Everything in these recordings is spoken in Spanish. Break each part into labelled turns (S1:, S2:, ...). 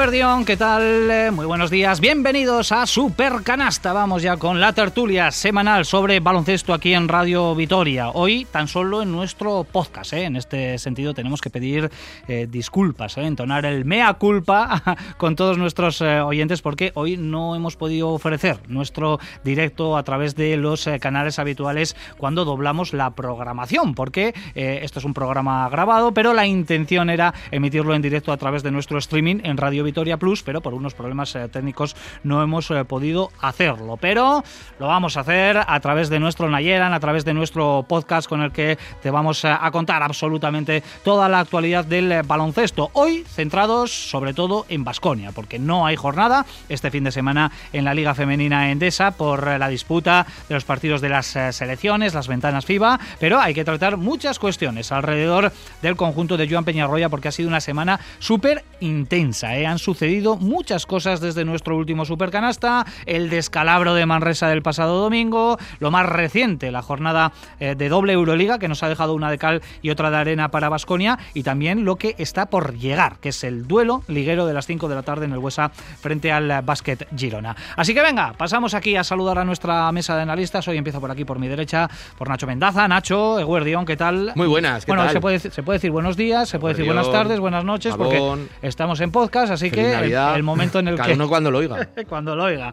S1: Guardión, ¿qué tal? Eh, muy buenos días, bienvenidos a Super Canasta. Vamos ya con la tertulia semanal sobre baloncesto aquí en Radio Vitoria. Hoy tan solo en nuestro podcast, ¿eh? en este sentido tenemos que pedir eh, disculpas, ¿eh? entonar el mea culpa con todos nuestros oyentes porque hoy no hemos podido ofrecer nuestro directo a través de los canales habituales cuando doblamos la programación, porque esto es un programa grabado, pero la intención era emitirlo en directo a través de nuestro streaming en Radio Vitoria Plus, pero por unos problemas eh, técnicos no hemos eh, podido hacerlo. Pero lo vamos a hacer a través de nuestro Nayeran, a través de nuestro podcast con el que te vamos eh, a contar absolutamente toda la actualidad del baloncesto. Hoy centrados sobre todo en Basconia, porque no hay jornada este fin de semana en la Liga Femenina Endesa por la disputa de los partidos de las selecciones, las ventanas FIBA, pero hay que tratar muchas cuestiones alrededor del conjunto de Joan Peñarroya porque ha sido una semana súper intensa. ¿eh? Han sucedido muchas cosas desde nuestro último Supercanasta, el descalabro de Manresa del pasado domingo, lo más reciente, la jornada eh, de doble Euroliga que nos ha dejado una de cal y otra de arena para Basconia y también lo que está por llegar, que es el duelo liguero de las 5 de la tarde en el Huesa frente al eh, Basket Girona. Así que venga, pasamos aquí a saludar a nuestra mesa de analistas. Hoy empiezo por aquí por mi derecha, por Nacho Mendaza. Nacho, Eguerdión, ¿qué tal?
S2: Muy buenas, ¿qué
S1: bueno,
S2: tal?
S1: Se, puede, se puede decir buenos días, se puede decir buenas tardes, buenas noches, porque estamos en podcast, así
S2: Feliz
S1: que el, el momento en el
S2: Cada
S1: que...
S2: uno cuando lo oiga.
S1: cuando lo oiga.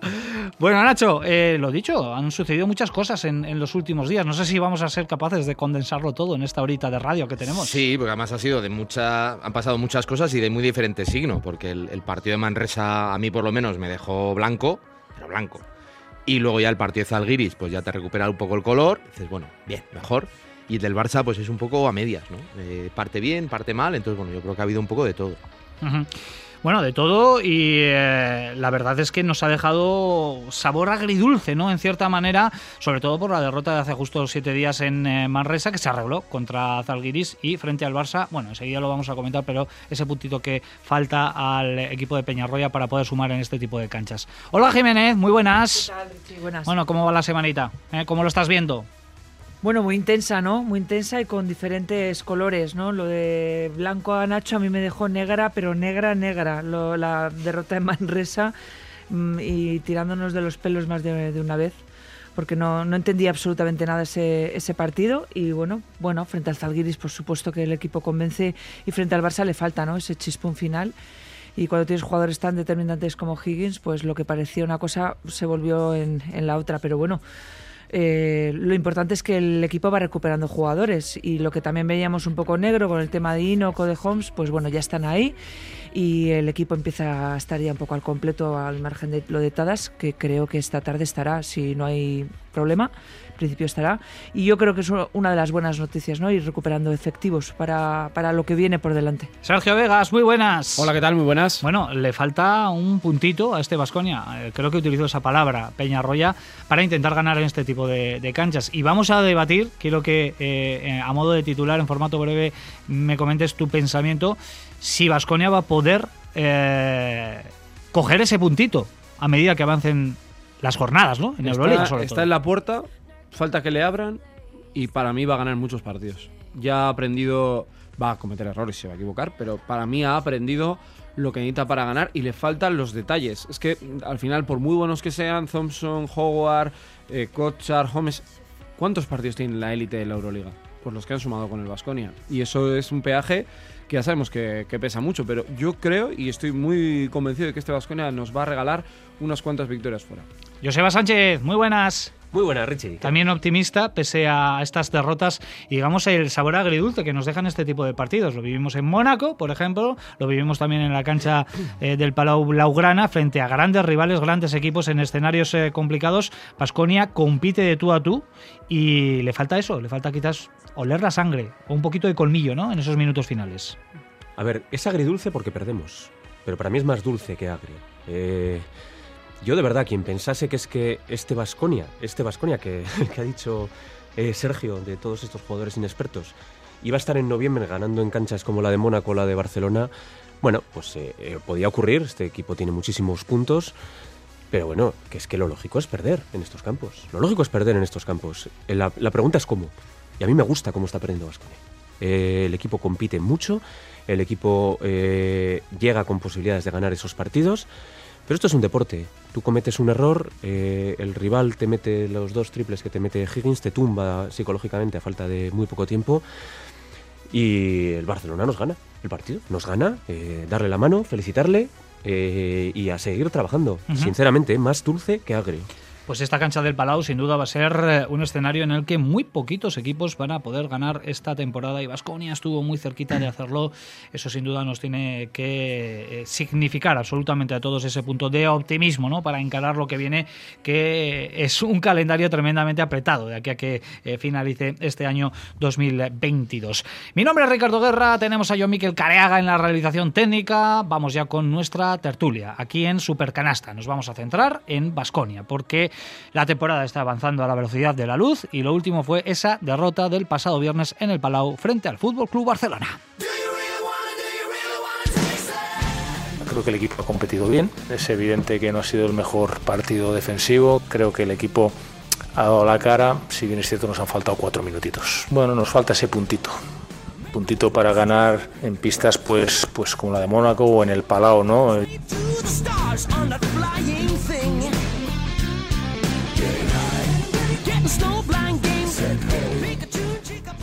S1: Bueno, Nacho, eh, lo dicho, han sucedido muchas cosas en, en los últimos días. No sé si vamos a ser capaces de condensarlo todo en esta horita de radio que tenemos.
S2: Sí, porque además ha sido de mucha, han pasado muchas cosas y de muy diferente signo, porque el, el partido de Manresa a mí por lo menos me dejó blanco, pero blanco. Y luego ya el partido de Zalgiris, pues ya te recupera un poco el color, dices, bueno, bien, mejor. Y el del Barça, pues es un poco a medias, ¿no? Eh, parte bien, parte mal, entonces bueno, yo creo que ha habido un poco de todo.
S1: Ujú. Bueno, de todo y eh, la verdad es que nos ha dejado sabor agridulce, ¿no? En cierta manera, sobre todo por la derrota de hace justo siete días en eh, Manresa, que se arregló contra Zalgiris y frente al Barça, bueno, enseguida lo vamos a comentar, pero ese puntito que falta al equipo de Peñarroya para poder sumar en este tipo de canchas. Hola Jiménez, muy buenas.
S3: ¿Qué tal, Richie? Buenas.
S1: Bueno, ¿cómo va la semanita? ¿Eh? ¿Cómo lo estás viendo?
S3: Bueno, muy intensa, ¿no? Muy intensa y con diferentes colores, ¿no? Lo de blanco a Nacho a mí me dejó negra, pero negra, negra. La derrota de Manresa mm, y tirándonos de los pelos más de, una vez, porque no, no entendía absolutamente nada ese, ese partido. Y bueno, bueno, frente al Zalgiris, por supuesto que el equipo convence y frente al Barça le falta, ¿no? Ese chispón final. Y cuando tienes jugadores tan determinantes como Higgins, pues lo que parecía una cosa se volvió en la otra. Pero bueno, eh, lo importante es que el equipo va recuperando jugadores y lo que también veíamos un poco negro con el tema de Inoco, de Holmes, pues bueno, ya están ahí y el equipo empieza a estar ya un poco al completo al margen de lo de Tadas, que creo que esta tarde estará, si no hay problema, principio estará. Y yo creo que es una de las buenas noticias, ¿no? Ir recuperando efectivos para, para lo que viene por delante.
S1: Sergio Vegas, muy buenas.
S4: Hola, ¿qué tal? Muy buenas.
S1: Bueno, le falta un puntito a este Vasconia. Creo que utilizo esa palabra, Peñarroya, para intentar ganar en este tipo de, de canchas. Y vamos a debatir, quiero que eh, eh, a modo de titular, en formato breve, me comentes tu pensamiento, si Vasconia va a poder eh, coger ese puntito a medida que avancen las jornadas, ¿no? En Euroliga,
S4: está
S1: sobre
S4: está
S1: todo.
S4: en la puerta, falta que le abran y para mí va a ganar muchos partidos. Ya ha aprendido, va a cometer errores, se va a equivocar, pero para mí ha aprendido lo que necesita para ganar y le faltan los detalles. Es que mm, al final, por muy buenos que sean, Thompson, Howard, eh, Kochar, Holmes, ¿cuántos partidos tiene la élite de la Euroliga? Pues los que han sumado con el Vasconia. Y eso es un peaje que ya sabemos que, que pesa mucho, pero yo creo y estoy muy convencido de que este Vasconia nos va a regalar unas cuantas victorias fuera.
S1: Joseba Sánchez, muy buenas.
S5: Muy buena, Richie.
S1: También optimista, pese a estas derrotas y digamos el sabor agridulce que nos dejan este tipo de partidos. Lo vivimos en Mónaco, por ejemplo, lo vivimos también en la cancha eh, del Palau Blaugrana, frente a grandes rivales, grandes equipos en escenarios eh, complicados. Pasconia compite de tú a tú y le falta eso, le falta quizás oler la sangre o un poquito de colmillo ¿no? en esos minutos finales.
S5: A ver, es agridulce porque perdemos, pero para mí es más dulce que agrio. Eh, yo de verdad, quien pensase que es que este Vasconia, este Vasconia que, ha dicho eh, Sergio de todos estos jugadores inexpertos, iba a estar en noviembre ganando en canchas como la de Mónaco o la de Barcelona, bueno, pues eh, eh, podía ocurrir, este equipo tiene muchísimos puntos, pero bueno, que es que lo lógico es perder en estos campos. Lo lógico es perder en estos campos. La, pregunta es cómo. Y a mí me gusta cómo está perdiendo Vasconia. Eh, el equipo compite mucho, el equipo llega con posibilidades de ganar esos partidos. Pero esto es un deporte. Tú cometes un error, eh, el rival te mete los dos triples que te mete Higgins, te tumba psicológicamente a falta de muy poco tiempo. Y el Barcelona nos gana el partido. Nos gana, eh, darle la mano, felicitarle eh, y a seguir trabajando. Sinceramente, más dulce que agrio.
S1: Pues esta cancha del Palau sin duda va a ser eh, un escenario en el que muy poquitos equipos van a poder ganar esta temporada y Vasconia estuvo muy cerquita de hacerlo. Eso sin duda nos tiene que eh, significar absolutamente a todos ese punto de optimismo ¿no? para encarar lo que viene, que es un calendario tremendamente apretado de aquí a que eh, finalice este año 2022. Mi nombre es Ricardo Guerra, tenemos a John Miquel Careaga en la realización técnica. Vamos ya con nuestra tertulia aquí en Supercanasta. Nos vamos a centrar en Vasconia porque la temporada está avanzando a la velocidad de la luz y lo último fue esa derrota del pasado viernes en el Palau frente al Fútbol Club Barcelona.
S6: Creo que el equipo ha competido bien. Es evidente que no ha sido el mejor partido defensivo. Creo que el equipo ha dado la cara. Si bien es cierto, nos han faltado cuatro minutitos. Bueno, nos falta ese puntito. Puntito para ganar en pistas pues, pues como la de Mónaco o en el Palau, ¿no?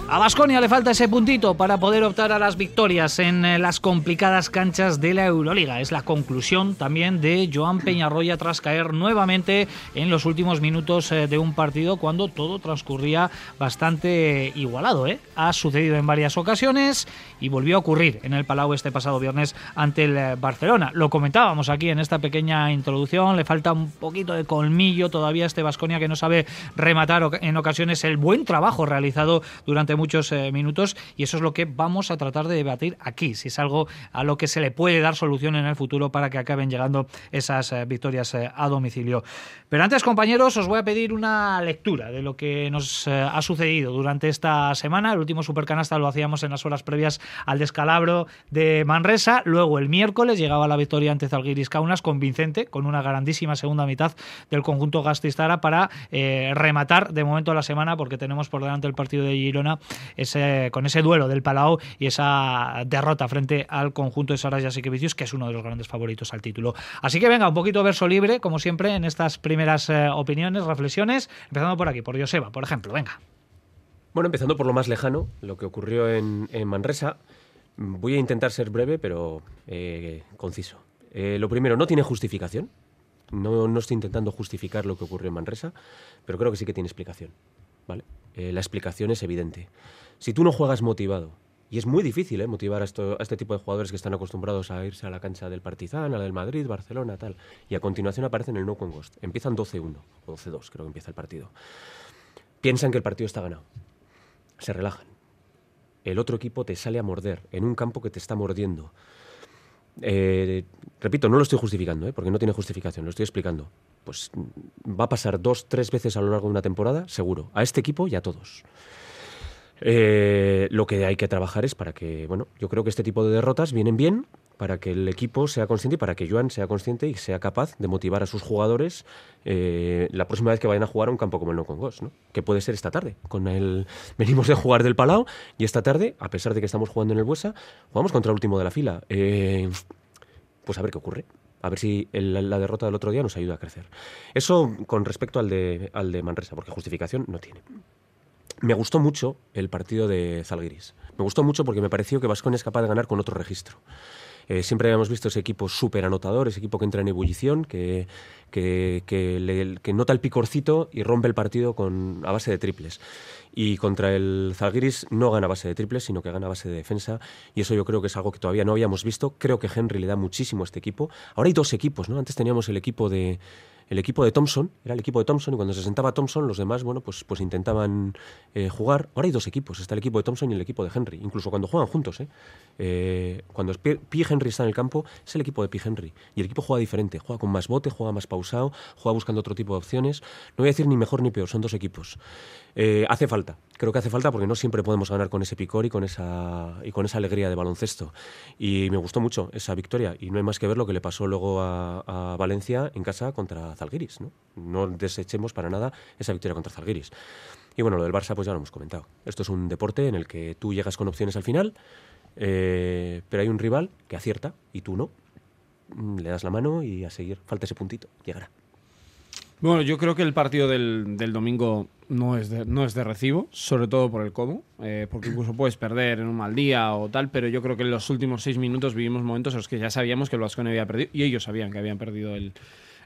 S1: A Basconia le falta ese puntito para poder optar a las victorias en eh, las complicadas canchas de la Euroliga. Es la conclusión también de Joan Peñarroya tras caer nuevamente en los últimos minutos eh, de un partido cuando todo transcurría bastante igualado. ¿eh? Ha sucedido en varias ocasiones y volvió a ocurrir en el Palau este pasado viernes ante el Barcelona. Lo comentábamos aquí en esta pequeña introducción. Le falta un poquito de colmillo todavía a este Basconia que no sabe rematar en ocasiones el buen trabajo realizado durante muchos eh, minutos y eso es lo que vamos a tratar de debatir aquí, si es algo a lo que se le puede dar solución en el futuro para que acaben llegando esas eh, victorias eh, a domicilio. Pero antes, compañeros, os voy a pedir una lectura de lo que nos eh, ha sucedido durante esta semana. El último Supercanasta lo hacíamos en las horas previas al descalabro de Manresa. Luego, el miércoles, llegaba la victoria ante Zalgiris Kaunas convincente, con una grandísima segunda mitad del conjunto Gastistara para eh, rematar de momento la semana, porque tenemos por delante el partido de Girona con ese duelo del Palau y esa derrota frente al conjunto de Saras Jasikevicius, que es uno de los grandes favoritos al título. Así que venga, un poquito verso libre, como siempre, en estas primeras eh, opiniones, reflexiones, empezando por aquí, por Joseba, por ejemplo, venga.
S5: Bueno, empezando por lo más lejano, lo que ocurrió en, Manresa. Voy a intentar ser breve, pero eh, conciso. Eh, lo primero, no tiene justificación. No, no estoy intentando justificar lo que ocurrió en Manresa, pero creo que sí que tiene explicación. ¿vale? La explicación es evidente. Si tú no juegas motivado, y es muy difícil ¿eh? motivar a, este tipo de jugadores que están acostumbrados a irse a la cancha del Partizan, a la del Madrid, Barcelona, tal, y a continuación aparecen en el No Con Ghost. Empiezan 12-1, o 12-2 creo que empieza el partido. Piensan que el partido está ganado se relajan. El otro equipo te sale a morder en un campo que te está mordiendo. Eh, repito, no lo estoy justificando, ¿eh? porque no tiene justificación, lo estoy explicando. Pues mm, va a pasar dos, tres veces a lo largo de una temporada, seguro, a este equipo y a todos. Eh, lo que hay que trabajar es para que, bueno, yo creo que este tipo de derrotas vienen bien para que el equipo sea consciente y para que Joan sea consciente y sea capaz de motivar a sus jugadores eh, la próxima vez que vayan a jugar a un campo como el No Con Ghost, ¿no? que puede ser esta tarde. Con el venimos de jugar del Palau y esta tarde, a pesar de que estamos jugando en el Buesa, jugamos contra el último de la fila. Eh, pues a ver qué ocurre. A ver si el- la derrota del otro día nos ayuda a crecer. Eso con respecto al de, al de Manresa, porque justificación no tiene. Me gustó mucho el partido de Zalgiris. Me gustó mucho porque me pareció que Vasconia es capaz de ganar con otro registro. Eh, siempre habíamos visto ese equipo súper anotador, ese equipo que entra en ebullición, que, que, que nota el picorcito y rompe el partido con, a base de triples. Y contra el Zalgiris no gana a base de triples, sino que gana a base de defensa. Y eso yo creo que es algo que todavía no habíamos visto. Creo que Henry le da muchísimo a este equipo. Ahora hay dos equipos, ¿no? Antes teníamos el equipo de, el equipo de Thompson, era el equipo de Thompson, y cuando se sentaba Thompson, los demás, bueno, pues, pues intentaban eh, jugar. Ahora hay dos equipos, está el equipo de Thompson y el equipo de Henry, incluso cuando juegan juntos, ¿eh? Eh, cuando P. Henry está en el campo, es el equipo de P. Henry. Y el equipo juega diferente, juega con más bote, juega más pausado, juega buscando otro tipo de opciones. No voy a decir ni mejor ni peor, son dos equipos. Eh, hace falta, creo que hace falta porque no siempre podemos ganar con ese picor y con esa y con esa alegría de baloncesto. Y me gustó mucho esa victoria y no hay más que ver lo que le pasó luego a, a Valencia en casa contra Zalgiris, ¿no? No desechemos para nada esa victoria contra Zalgiris. Y bueno, lo del Barça pues ya lo hemos comentado. Esto es un deporte en el que tú llegas con opciones al final, eh, pero hay un rival que acierta y tú no. Mm, Le das la mano y a seguir. Falta ese puntito. Llegará.
S4: Bueno, yo creo que el partido del, del domingo no es, de, no es de recibo, sobre todo por el cómo, eh, porque incluso puedes perder en un mal día o tal, pero yo creo que en los últimos seis minutos vivimos momentos en los que ya sabíamos que el Vasconia había perdido y ellos sabían que habían perdido el,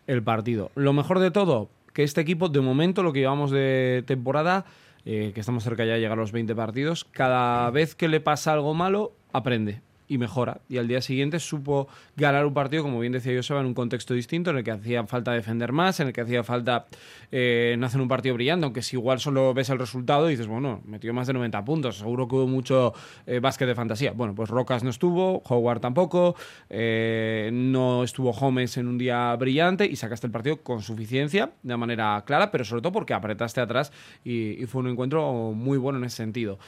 S4: el partido. Lo mejor de todo, que este equipo, de momento, lo que llevamos de temporada, eh, que estamos cerca ya de llegar a los 20 partidos, cada vez que le pasa algo malo, aprende y mejora. Y al día siguiente supo ganar un partido, como bien decía Joseba, en un contexto distinto, en el que hacía falta defender más, en el que hacía falta eh, no hacer un partido brillante, aunque si igual solo ves el resultado dices, bueno, metió más de 90 puntos, seguro que hubo mucho eh, básquet de fantasía. Bueno, pues Rocas no estuvo, Howard tampoco, eh, no estuvo Holmes en un día brillante y sacaste el partido con suficiencia, de manera clara, pero sobre todo porque apretaste atrás y fue un encuentro muy bueno en ese sentido.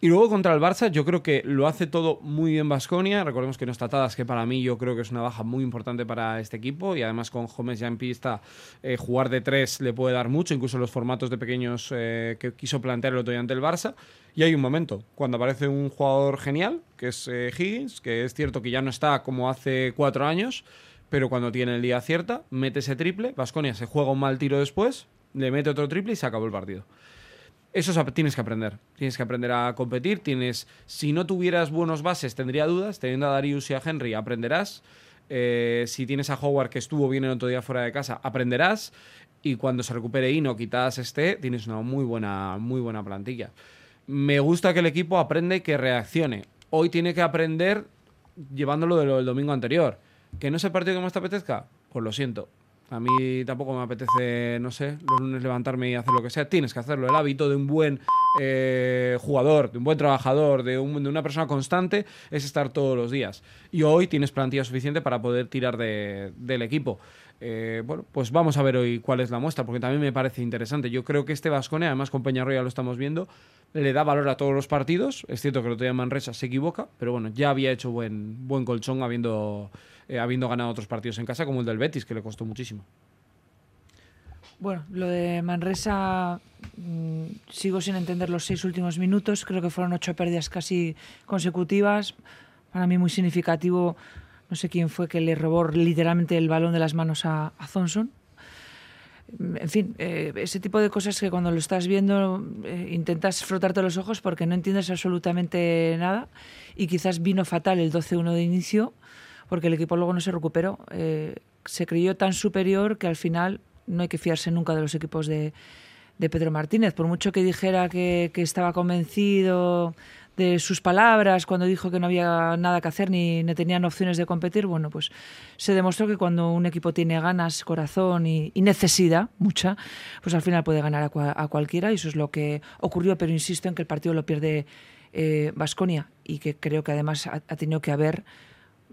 S4: Y luego contra el Barça, yo creo que lo hace todo muy bien Basconia. Recordemos que no está Tadas, que para mí yo creo que es una baja muy importante para este equipo. Y además con Gómez ya en pista, eh, jugar de tres le puede dar mucho, incluso los formatos de pequeños eh, que quiso plantear el otro día ante el Barça. Y hay un momento, cuando aparece un jugador genial, que es eh, Higgins, que es cierto que ya no está como hace cuatro años, pero cuando tiene el día acierta, mete ese triple, Basconia se juega un mal tiro después, le mete otro triple y se acabó el partido. Eso tienes que aprender. Tienes que aprender a competir. Tienes, si no tuvieras buenos bases, tendría dudas. Teniendo a Darius y a Henry, aprenderás. Eh, si tienes a Howard, que estuvo bien el otro día fuera de casa, aprenderás. Y cuando se recupere Ino, quitadas este, tienes una muy buena, muy buena plantilla. Me gusta que el equipo aprende y que reaccione. Hoy tiene que aprender llevándolo de lo del domingo anterior. ¿Que no es el partido que más te apetezca? Pues lo siento. A mí tampoco me apetece, no sé, los lunes levantarme y hacer lo que sea. Tienes que hacerlo. El hábito de un buen eh, jugador, de un buen trabajador, de, un- de una persona constante, es estar todos los días. Y hoy tienes plantilla suficiente para poder tirar de- del equipo. Eh, bueno, pues vamos a ver hoy cuál es la muestra, porque también me parece interesante. Yo creo que este Vascone, además con Peñarroya ya lo estamos viendo, le da valor a todos los partidos. Es cierto que el otro día Manresa se equivoca, pero bueno, ya había hecho buen, buen colchón habiendo, eh, habiendo ganado otros partidos en casa, como el del Betis, que le costó muchísimo.
S3: Bueno, lo de Manresa mm, sigo sin entender los seis últimos minutos. Creo que fueron ocho pérdidas casi consecutivas. Para mí muy significativo. No sé quién fue que le robó literalmente el balón de las manos a, a Thompson. En fin, eh, ese tipo de cosas que cuando lo estás viendo eh, intentas frotarte los ojos porque no entiendes absolutamente nada y quizás vino fatal el 12-1 de inicio porque el equipo luego no se recuperó. Eh, se creyó tan superior que al final no hay que fiarse nunca de los equipos de, Pedro Martínez. Por mucho que dijera que, estaba convencido de sus palabras cuando dijo que no había nada que hacer ni, ni tenían opciones de competir, bueno, pues se demostró que cuando un equipo tiene ganas, corazón y, necesidad, mucha, pues al final puede ganar a, cua- a cualquiera y eso es lo que ocurrió, pero insisto en que el partido lo pierde Vasconia y que creo que además ha tenido que haber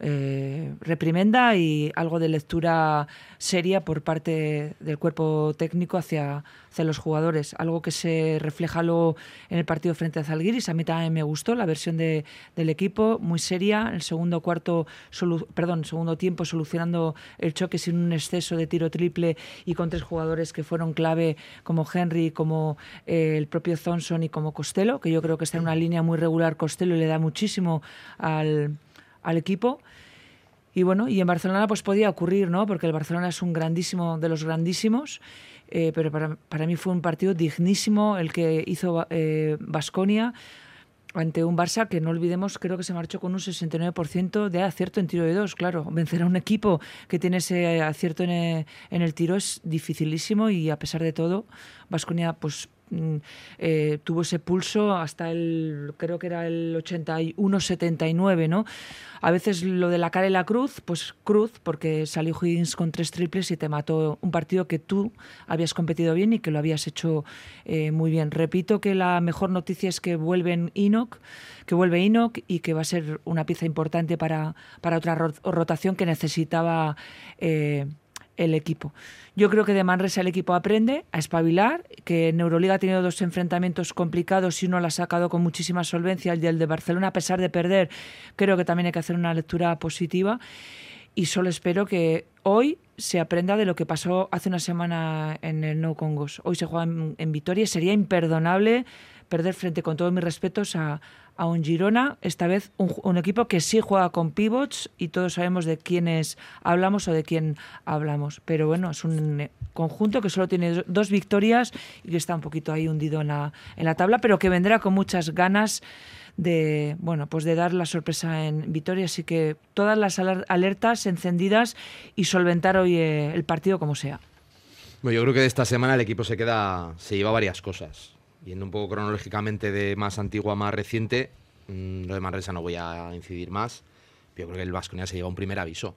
S3: eh, reprimenda y algo de lectura seria por parte del cuerpo técnico hacia, hacia los jugadores. Algo que se refleja en el partido frente a Zalgiris. A mí también me gustó la versión de, del equipo, muy seria. El segundo cuarto, perdón, segundo tiempo solucionando el choque sin un exceso de tiro triple y con tres jugadores que fueron clave como Henry, como eh, el propio Thompson y como Costello, que yo creo que está en una línea muy regular Costello le da muchísimo al, al equipo. Y bueno, y en Barcelona pues podía ocurrir, ¿no? Porque el Barcelona es un grandísimo de los grandísimos, eh, pero para, para mí fue un partido dignísimo el que hizo Basconia ante un Barça que no olvidemos, creo que se marchó con un 69% de acierto en tiro de dos. Claro, vencer a un equipo que tiene ese acierto en en el tiro es dificilísimo y a pesar de todo, Basconia pues eh, tuvo ese pulso hasta el, creo que era el 81-79, ¿no? A veces lo de la cara y la cruz, pues cruz, porque salió Higgins con tres triples y te mató un partido que tú habías competido bien y que lo habías hecho eh, muy bien. Repito que la mejor noticia es que vuelven Enoch, que vuelve Enoch y que va a ser una pieza importante para, para otra ro- rotación que necesitaba eh, el equipo. Yo creo que de Manresa el equipo aprende a espabilar, que en Euroliga ha tenido dos enfrentamientos complicados y uno lo ha sacado con muchísima solvencia, el del de Barcelona, a pesar de perder, creo que también hay que hacer una lectura positiva y solo espero que hoy se aprenda de lo que pasó hace una semana en el No Congos. Hoy se juega en, en Vitoria sería imperdonable perder frente, con todos mis respetos, a, a un Girona, esta vez un, un equipo que sí juega con pivots y todos sabemos de quiénes hablamos o de quién hablamos. Pero bueno, es un eh, conjunto que solo tiene do- dos victorias y que está un poquito ahí hundido en la, en la tabla, pero que vendrá con muchas ganas de bueno pues de dar la sorpresa en Vitoria así que todas las alertas encendidas y solventar hoy eh, el partido como sea
S2: Bueno, yo creo que de esta semana el equipo se queda, se lleva varias cosas. Yendo un poco cronológicamente de más antigua a más reciente, mm, lo de Manresa no voy a incidir más. Yo creo que el Vasconia se lleva un primer aviso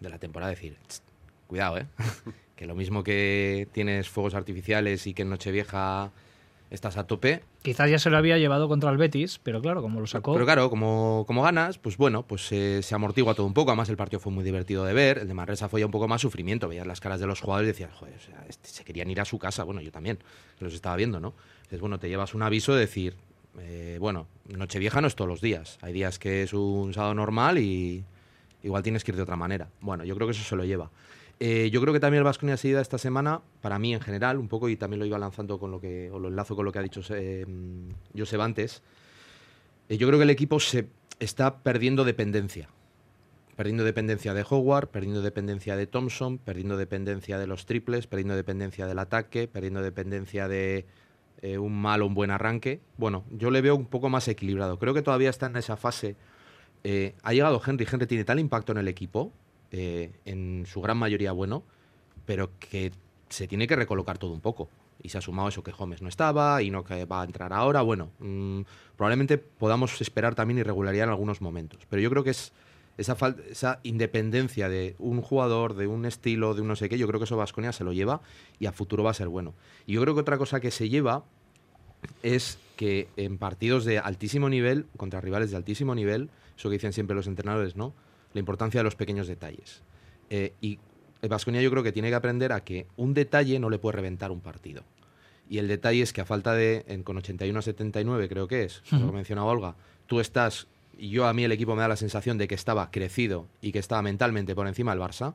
S2: de la temporada, decir, "Tst, cuidado, ¿eh? que lo mismo que tienes fuegos artificiales y que en Nochevieja estás a tope,
S1: Quizás ya se lo había llevado contra el Betis, pero claro, como lo sacó.
S2: pero claro, como, como ganas, pues bueno, pues eh, se amortigua todo un poco. Además, el partido fue muy divertido de ver. El de Manresa fue ya un poco más sufrimiento. Veías las caras de los jugadores y decías, joder, o sea, este- se querían ir a su casa. Bueno, yo también, que los estaba viendo, ¿no? Entonces, bueno, te llevas un aviso de decir, eh, bueno, Nochevieja no es todos los días. Hay días que es un sábado normal y igual tienes que ir de otra manera. Bueno, yo creo que eso se lo lleva. Eh, yo creo que también el Vasconia se lleva esta semana, para mí en general, un poco, y también lo iba lanzando con lo que, o lo enlazo con lo que ha dicho eh, Josep antes. Eh, yo creo que el equipo se está perdiendo dependencia. Perdiendo dependencia de Howard, perdiendo dependencia de Thompson, perdiendo dependencia de los triples, perdiendo dependencia del ataque, perdiendo dependencia de eh, un mal o un buen arranque. Bueno, yo le veo un poco más equilibrado. Creo que todavía está en esa fase. Eh, ha llegado Henry. Henry tiene tal impacto en el equipo, eh, en su gran mayoría bueno, pero que se tiene que recolocar todo un poco. Y se ha sumado eso que Holmes no estaba y no que va a entrar ahora. Bueno, mm, probablemente podamos esperar también irregularidad en algunos momentos. Pero yo creo que es esa, fal- esa independencia de un jugador, de un estilo, de un no sé qué, yo creo que eso Vasconia se lo lleva y a futuro va a ser bueno. Y yo creo que otra cosa que se lleva es que en partidos de altísimo nivel, contra rivales de altísimo nivel, eso que dicen siempre los entrenadores, ¿no? La importancia de los pequeños detalles. Eh, y Vasconia yo creo que tiene que aprender a que un detalle no le puede reventar un partido. Y el detalle es que a falta de, en- con 81 a 79 creo que es, lo que mencionaba Olga, tú estás, y yo a mí el equipo me da la sensación de que estaba crecido y que estaba mentalmente por encima del Barça,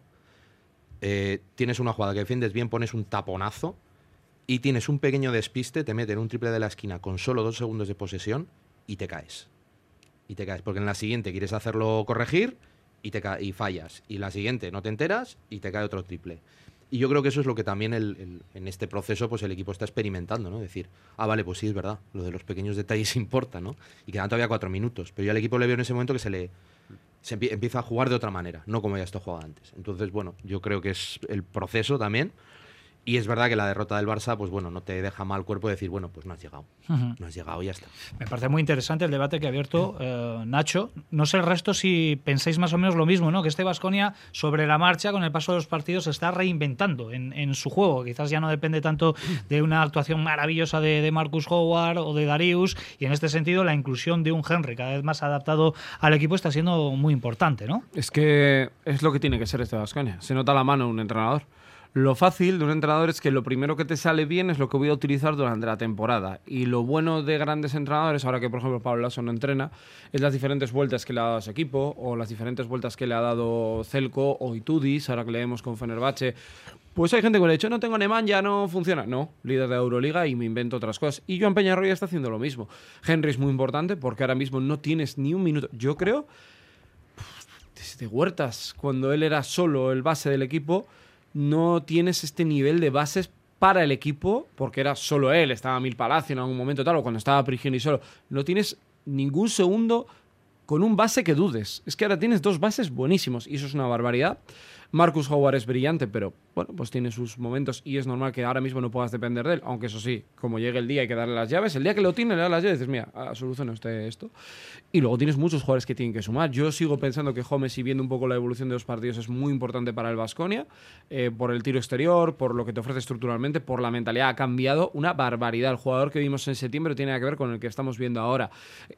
S2: eh, tienes una jugada que defiendes bien, pones un taponazo y tienes un pequeño despiste, te meten un triple de la esquina con solo dos segundos de posesión y te caes. Y te caes, porque en la siguiente quieres hacerlo corregir y, te y fallas. Y la siguiente no te enteras y te cae otro triple. Y yo creo que eso es lo que también el- en este proceso pues el equipo está experimentando, ¿no? Decir, ah, vale, pues sí, es verdad, lo de los pequeños detalles importa, ¿no? Y quedan todavía cuatro minutos. Pero yo al equipo le veo en ese momento que se le se empie- empieza a jugar de otra manera, no como ya esto jugaba antes. Entonces, bueno, yo creo que es el proceso también. Y es verdad que la derrota del Barça, pues bueno, no te deja mal cuerpo decir, bueno, pues no has llegado. No has llegado y ya está.
S1: Me parece muy interesante el debate que ha abierto eh, Nacho. No sé el resto si pensáis más o menos lo mismo, ¿no? Que este Vasconia sobre la marcha, con el paso de los partidos, se está reinventando en, en su juego. Quizás ya no depende tanto de una actuación maravillosa de, de Marcus Howard o de Darius. Y en este sentido, la inclusión de un Henry cada vez más adaptado al equipo está siendo muy importante, ¿no?
S4: Es que es lo que tiene que ser este Vasconia. Se nota la mano de un entrenador. Lo fácil de un entrenador es que lo primero que te sale bien es lo que voy a utilizar durante la temporada. Y lo bueno de grandes entrenadores, ahora que por ejemplo Pablo Lasso no entrena, es las diferentes vueltas que le ha dado a su equipo o las diferentes vueltas que le ha dado Celco o Itudis, ahora que leemos con Fenerbahce. Pues hay gente que le ha dicho, no tengo Neman, ya no funciona. No, líder de Euroliga y me invento otras cosas. Y Joan Peñarroya está haciendo lo mismo. Henry es muy importante porque ahora mismo no tienes ni un minuto. Yo creo desde Huertas, cuando él era solo el base del equipo, no tienes este nivel de bases para el equipo, porque era solo él, estaba Mil Palacio en algún momento tal, o cuando estaba Prigioni solo, no tienes ningún segundo con un base que dudes. Es que ahora tienes dos bases buenísimos y eso es una barbaridad. Marcus Howard es brillante, pero bueno, pues tiene sus momentos y es normal que ahora mismo no puedas depender de él, aunque eso sí, como llegue el día hay que darle las llaves, el día que lo tiene le das las llaves dices, mira, ah, soluciona usted esto. Y luego tienes muchos jugadores que tienen que sumar. Yo sigo pensando que Gómez, y viendo un poco la evolución de los partidos, es muy importante para el Vasconia, por el tiro exterior, por lo que te ofrece estructuralmente, por la mentalidad. Ha cambiado una barbaridad. El jugador que vimos en septiembre tiene que ver con el que estamos viendo ahora.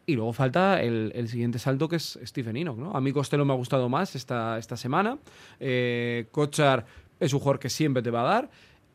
S4: Y luego falta el, el siguiente salto que es Stephen Enoch. ¿no? A mí Costello me ha gustado más esta, esta semana. Eh, Kochar es un jugador que siempre te va a dar.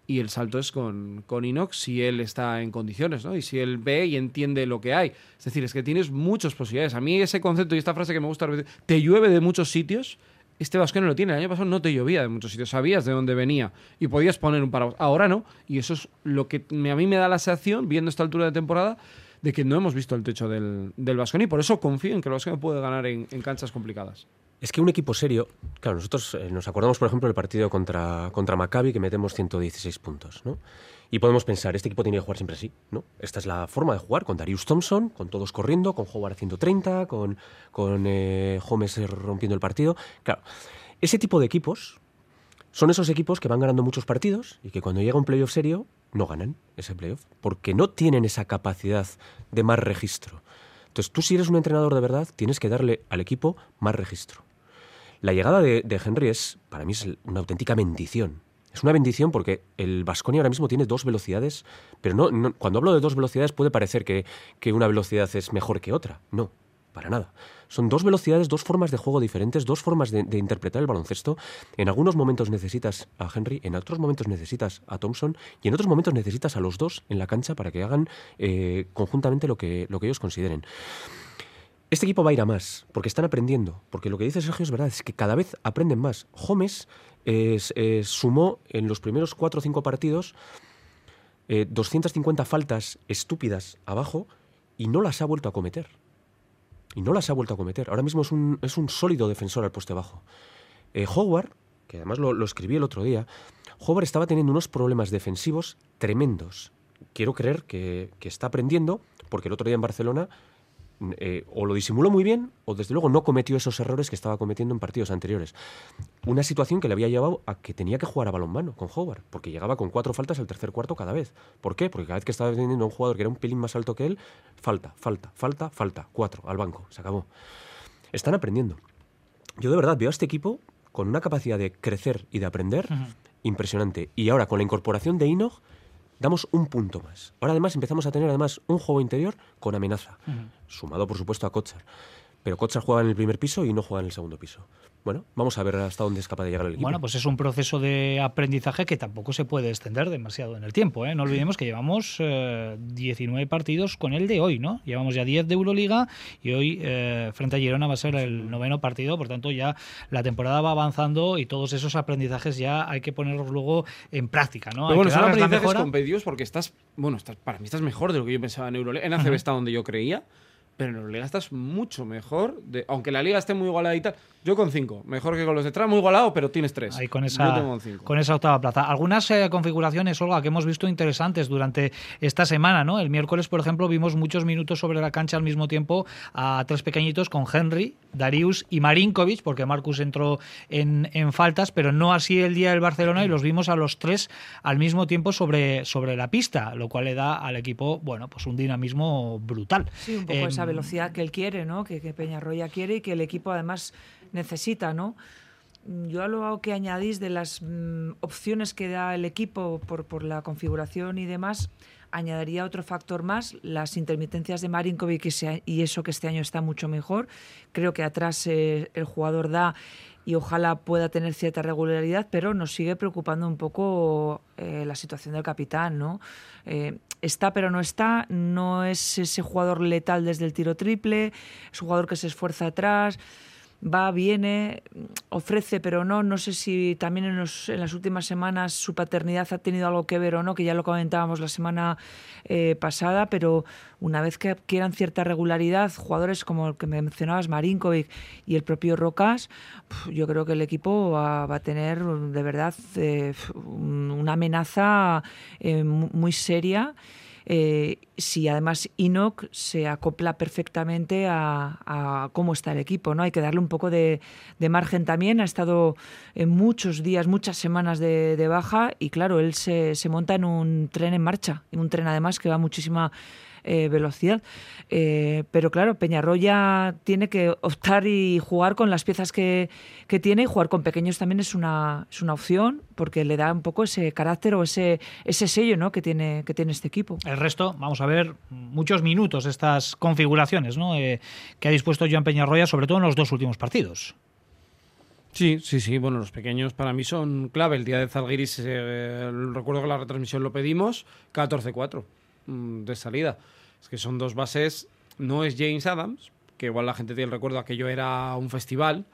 S4: Y el salto es con, con Inox si él está en condiciones, ¿no? Y si él ve y entiende lo que hay. Es decir, es que tienes muchas posibilidades. A mí ese concepto y esta frase que me gusta repetir, te llueve de muchos sitios, este Vasco no lo tiene. El año pasado no te llovía de muchos sitios, sabías de dónde venía y podías poner un paraguas. Ahora no, y eso es lo que a mí me da la sensación, viendo esta altura de temporada, de que no hemos visto el techo del, del Vasconi. Por eso confío en que el Vasconi puede ganar en, canchas complicadas.
S5: Es que un equipo serio, claro, nosotros eh, nos acordamos, por ejemplo, del partido contra, contra Maccabi, que metemos 116 puntos, ¿no? Y podemos pensar, este equipo tiene que jugar siempre así, ¿no? Esta es la forma de jugar, con Darius Thompson, con todos corriendo, con Howard a 130, con, con eh, Holmes rompiendo el partido. Claro, ese tipo de equipos son esos equipos que van ganando muchos partidos y que cuando llega un playoff serio no ganan ese playoff, porque no tienen esa capacidad de más registro. Entonces, tú si eres un entrenador de verdad, tienes que darle al equipo más registro. La llegada de, Henry es, para mí, es una auténtica bendición. Es una bendición porque el Vasconia ahora mismo tiene dos velocidades, pero no, no- cuando hablo de dos velocidades puede parecer que, que una velocidad es mejor que otra. No, para nada. Son dos velocidades, dos formas de juego diferentes, dos formas de, interpretar el baloncesto. En algunos momentos necesitas a Henry, en otros momentos necesitas a Thompson y en otros momentos necesitas a los dos en la cancha para que hagan eh, conjuntamente lo que, lo que ellos consideren. Este equipo va a ir a más, porque están aprendiendo. Porque lo que dice Sergio es verdad, es que cada vez aprenden más. Gómez eh, sumó en los primeros cuatro o cinco partidos eh, 250 faltas estúpidas abajo y no las ha vuelto a cometer. Y no las ha vuelto a cometer. Ahora mismo es un, es un sólido defensor al poste bajo. Eh, Howard, que además lo, lo escribí el otro día, Howard estaba teniendo unos problemas defensivos tremendos. Quiero creer que, que está aprendiendo, porque el otro día en Barcelona eh, o lo disimuló muy bien o desde luego no cometió esos errores que estaba cometiendo en partidos anteriores. Una situación que le había llevado a que tenía que jugar a balonmano con Howard, porque llegaba con cuatro faltas al tercer cuarto cada vez. ¿Por qué? Porque cada vez que estaba teniendo a un jugador que era un pelín más alto que él, falta, falta, falta, falta, cuatro al banco, se acabó. Están aprendiendo. Yo de verdad veo a este equipo con una capacidad de crecer y de aprender impresionante. Y ahora con la incorporación de Inog damos un punto más. Ahora además empezamos a tener además un juego interior con amenaza, sumado por supuesto a Kotsar. Pero Kotsar juega en el primer piso y no juega en el segundo piso. Bueno, vamos a ver hasta dónde es capaz de llegar el equipo.
S1: Bueno, pues es un proceso de aprendizaje que tampoco se puede extender demasiado en el tiempo. ¿eh? No olvidemos que llevamos eh, 19 partidos con el de hoy, ¿no? Llevamos ya 10 de Euroliga y hoy eh, frente a Girona va a ser el noveno partido, por tanto ya la temporada va avanzando y todos esos aprendizajes ya hay que ponerlos luego en práctica, ¿no?
S4: Pero
S1: Hay
S4: bueno, son aprendizajes competitivos porque estás, bueno, estás, para mí estás mejor de lo que yo pensaba en Euroliga. En ACB está donde yo creía, pero en Euroliga estás mucho mejor. De, aunque la liga esté muy igualada y tal, yo con cinco, mejor que con los detrás, muy igualado, pero tienes tres.
S1: Ahí con
S4: Yo
S1: esa,
S4: tengo un cinco.
S1: con esa octava plaza. Algunas eh, configuraciones, Olga, que hemos visto interesantes durante esta semana, ¿no? El miércoles, por ejemplo, vimos muchos minutos sobre la cancha al mismo tiempo a tres pequeñitos con Henry, Darius y Marinkovic, porque Marcus entró en, en faltas, pero no así el día del Barcelona y los vimos a los tres al mismo tiempo sobre, sobre la pista, lo cual le da al equipo, bueno, pues un dinamismo brutal.
S3: Sí, un poco esa velocidad que él quiere, ¿no? Que, que Peñarroya quiere y que el equipo además necesita, ¿no? Yo a lo que añadís de las mm, opciones que da el equipo por, por la configuración y demás, añadiría otro factor más, las intermitencias de Marinkovic y, y eso que este año está mucho mejor. Creo que atrás eh, el jugador da y ojalá pueda tener cierta regularidad, pero nos sigue preocupando un poco eh, la situación del capitán, ¿no? Eh, está pero no está, no es ese jugador letal desde el tiro triple, es un jugador que se esfuerza atrás, va, viene, ofrece pero no, no sé si también en, los- en las últimas semanas su paternidad ha tenido algo que ver o no, que ya lo comentábamos la semana eh, pasada, pero una vez que adquieran cierta regularidad, jugadores como el que me mencionabas, Marinkovic y el propio Rocas, yo creo que el equipo va, a tener de verdad eh, un- una amenaza eh, mu- muy seria. Eh, si además Enoch se acopla perfectamente a, cómo está el equipo, ¿no? Hay que darle un poco de, margen también. Ha estado en muchos días, muchas semanas de, baja y claro, él se, monta en un tren en marcha, un tren además que va muchísima eh, velocidad. Eh, pero claro, Peñarroya tiene que optar y jugar con las piezas que, que tiene y jugar con pequeños también es una, es una opción porque le da un poco ese carácter o ese, ese sello ¿no? que, tiene, que tiene este equipo.
S1: El resto, vamos a ver muchos minutos estas configuraciones ¿no? Eh, que ha dispuesto Joan Peñarroya, sobre todo en los dos últimos partidos.
S4: Sí, sí, sí. Bueno, los pequeños para mí son clave. El día de Zalgiris, eh, recuerdo que la retransmisión lo pedimos, 14-4 mm, de salida. Es que son dos bases. No es James Adams, que igual la gente tiene el recuerdo, aquello era un festival,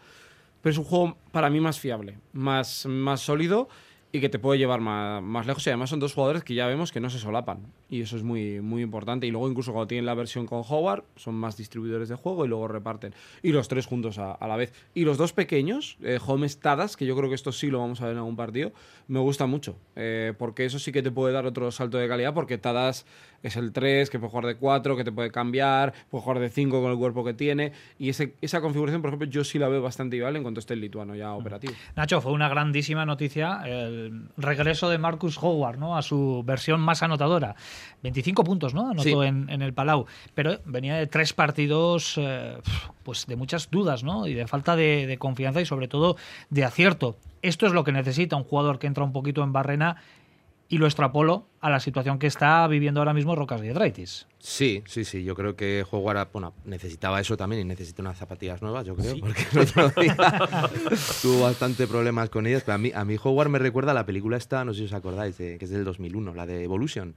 S4: pero es un juego para mí más fiable, más, más sólido y que te puede llevar más, más lejos. Y además son dos jugadores que ya vemos que no se solapan. Y eso es muy, muy importante. Y luego incluso cuando tienen la versión con Howard, son más distribuidores de juego y luego reparten. Y los tres juntos a, la vez. Y los dos pequeños, eh, Holmes Tadas, que yo creo que esto sí lo vamos a ver en algún partido, me gusta mucho. eh, porque eso sí que te puede dar otro salto de calidad, porque Tadas es el 3, que puede jugar de 4, que te puede cambiar, puede jugar de 5 con el cuerpo que tiene. Y ese, esa configuración, por ejemplo, yo sí la veo bastante viable en cuanto esté el lituano ya operativo.
S1: Nacho, fue una grandísima noticia regreso de Marcus Howard ¿no? a su versión más anotadora. 25 puntos, ¿no? Anotó
S2: Sí.
S1: en, en el Palau. Pero venía de tres partidos eh, pues de muchas dudas, ¿no? Y de falta de, de confianza y sobre todo de acierto. Esto es lo que necesita un jugador que entra un poquito en barrena y lo extrapolo a la situación que está viviendo ahora mismo Rocas Giedraitis.
S2: Sí, sí, sí. Yo creo que Howard bueno, necesitaba eso también y necesita unas zapatillas nuevas, yo creo, porque el otro día tuvo bastante problemas con ellas. Pero a mí, a mí Howard me recuerda a la película esta, no sé si os acordáis, de- que es del 2001, la de Evolution.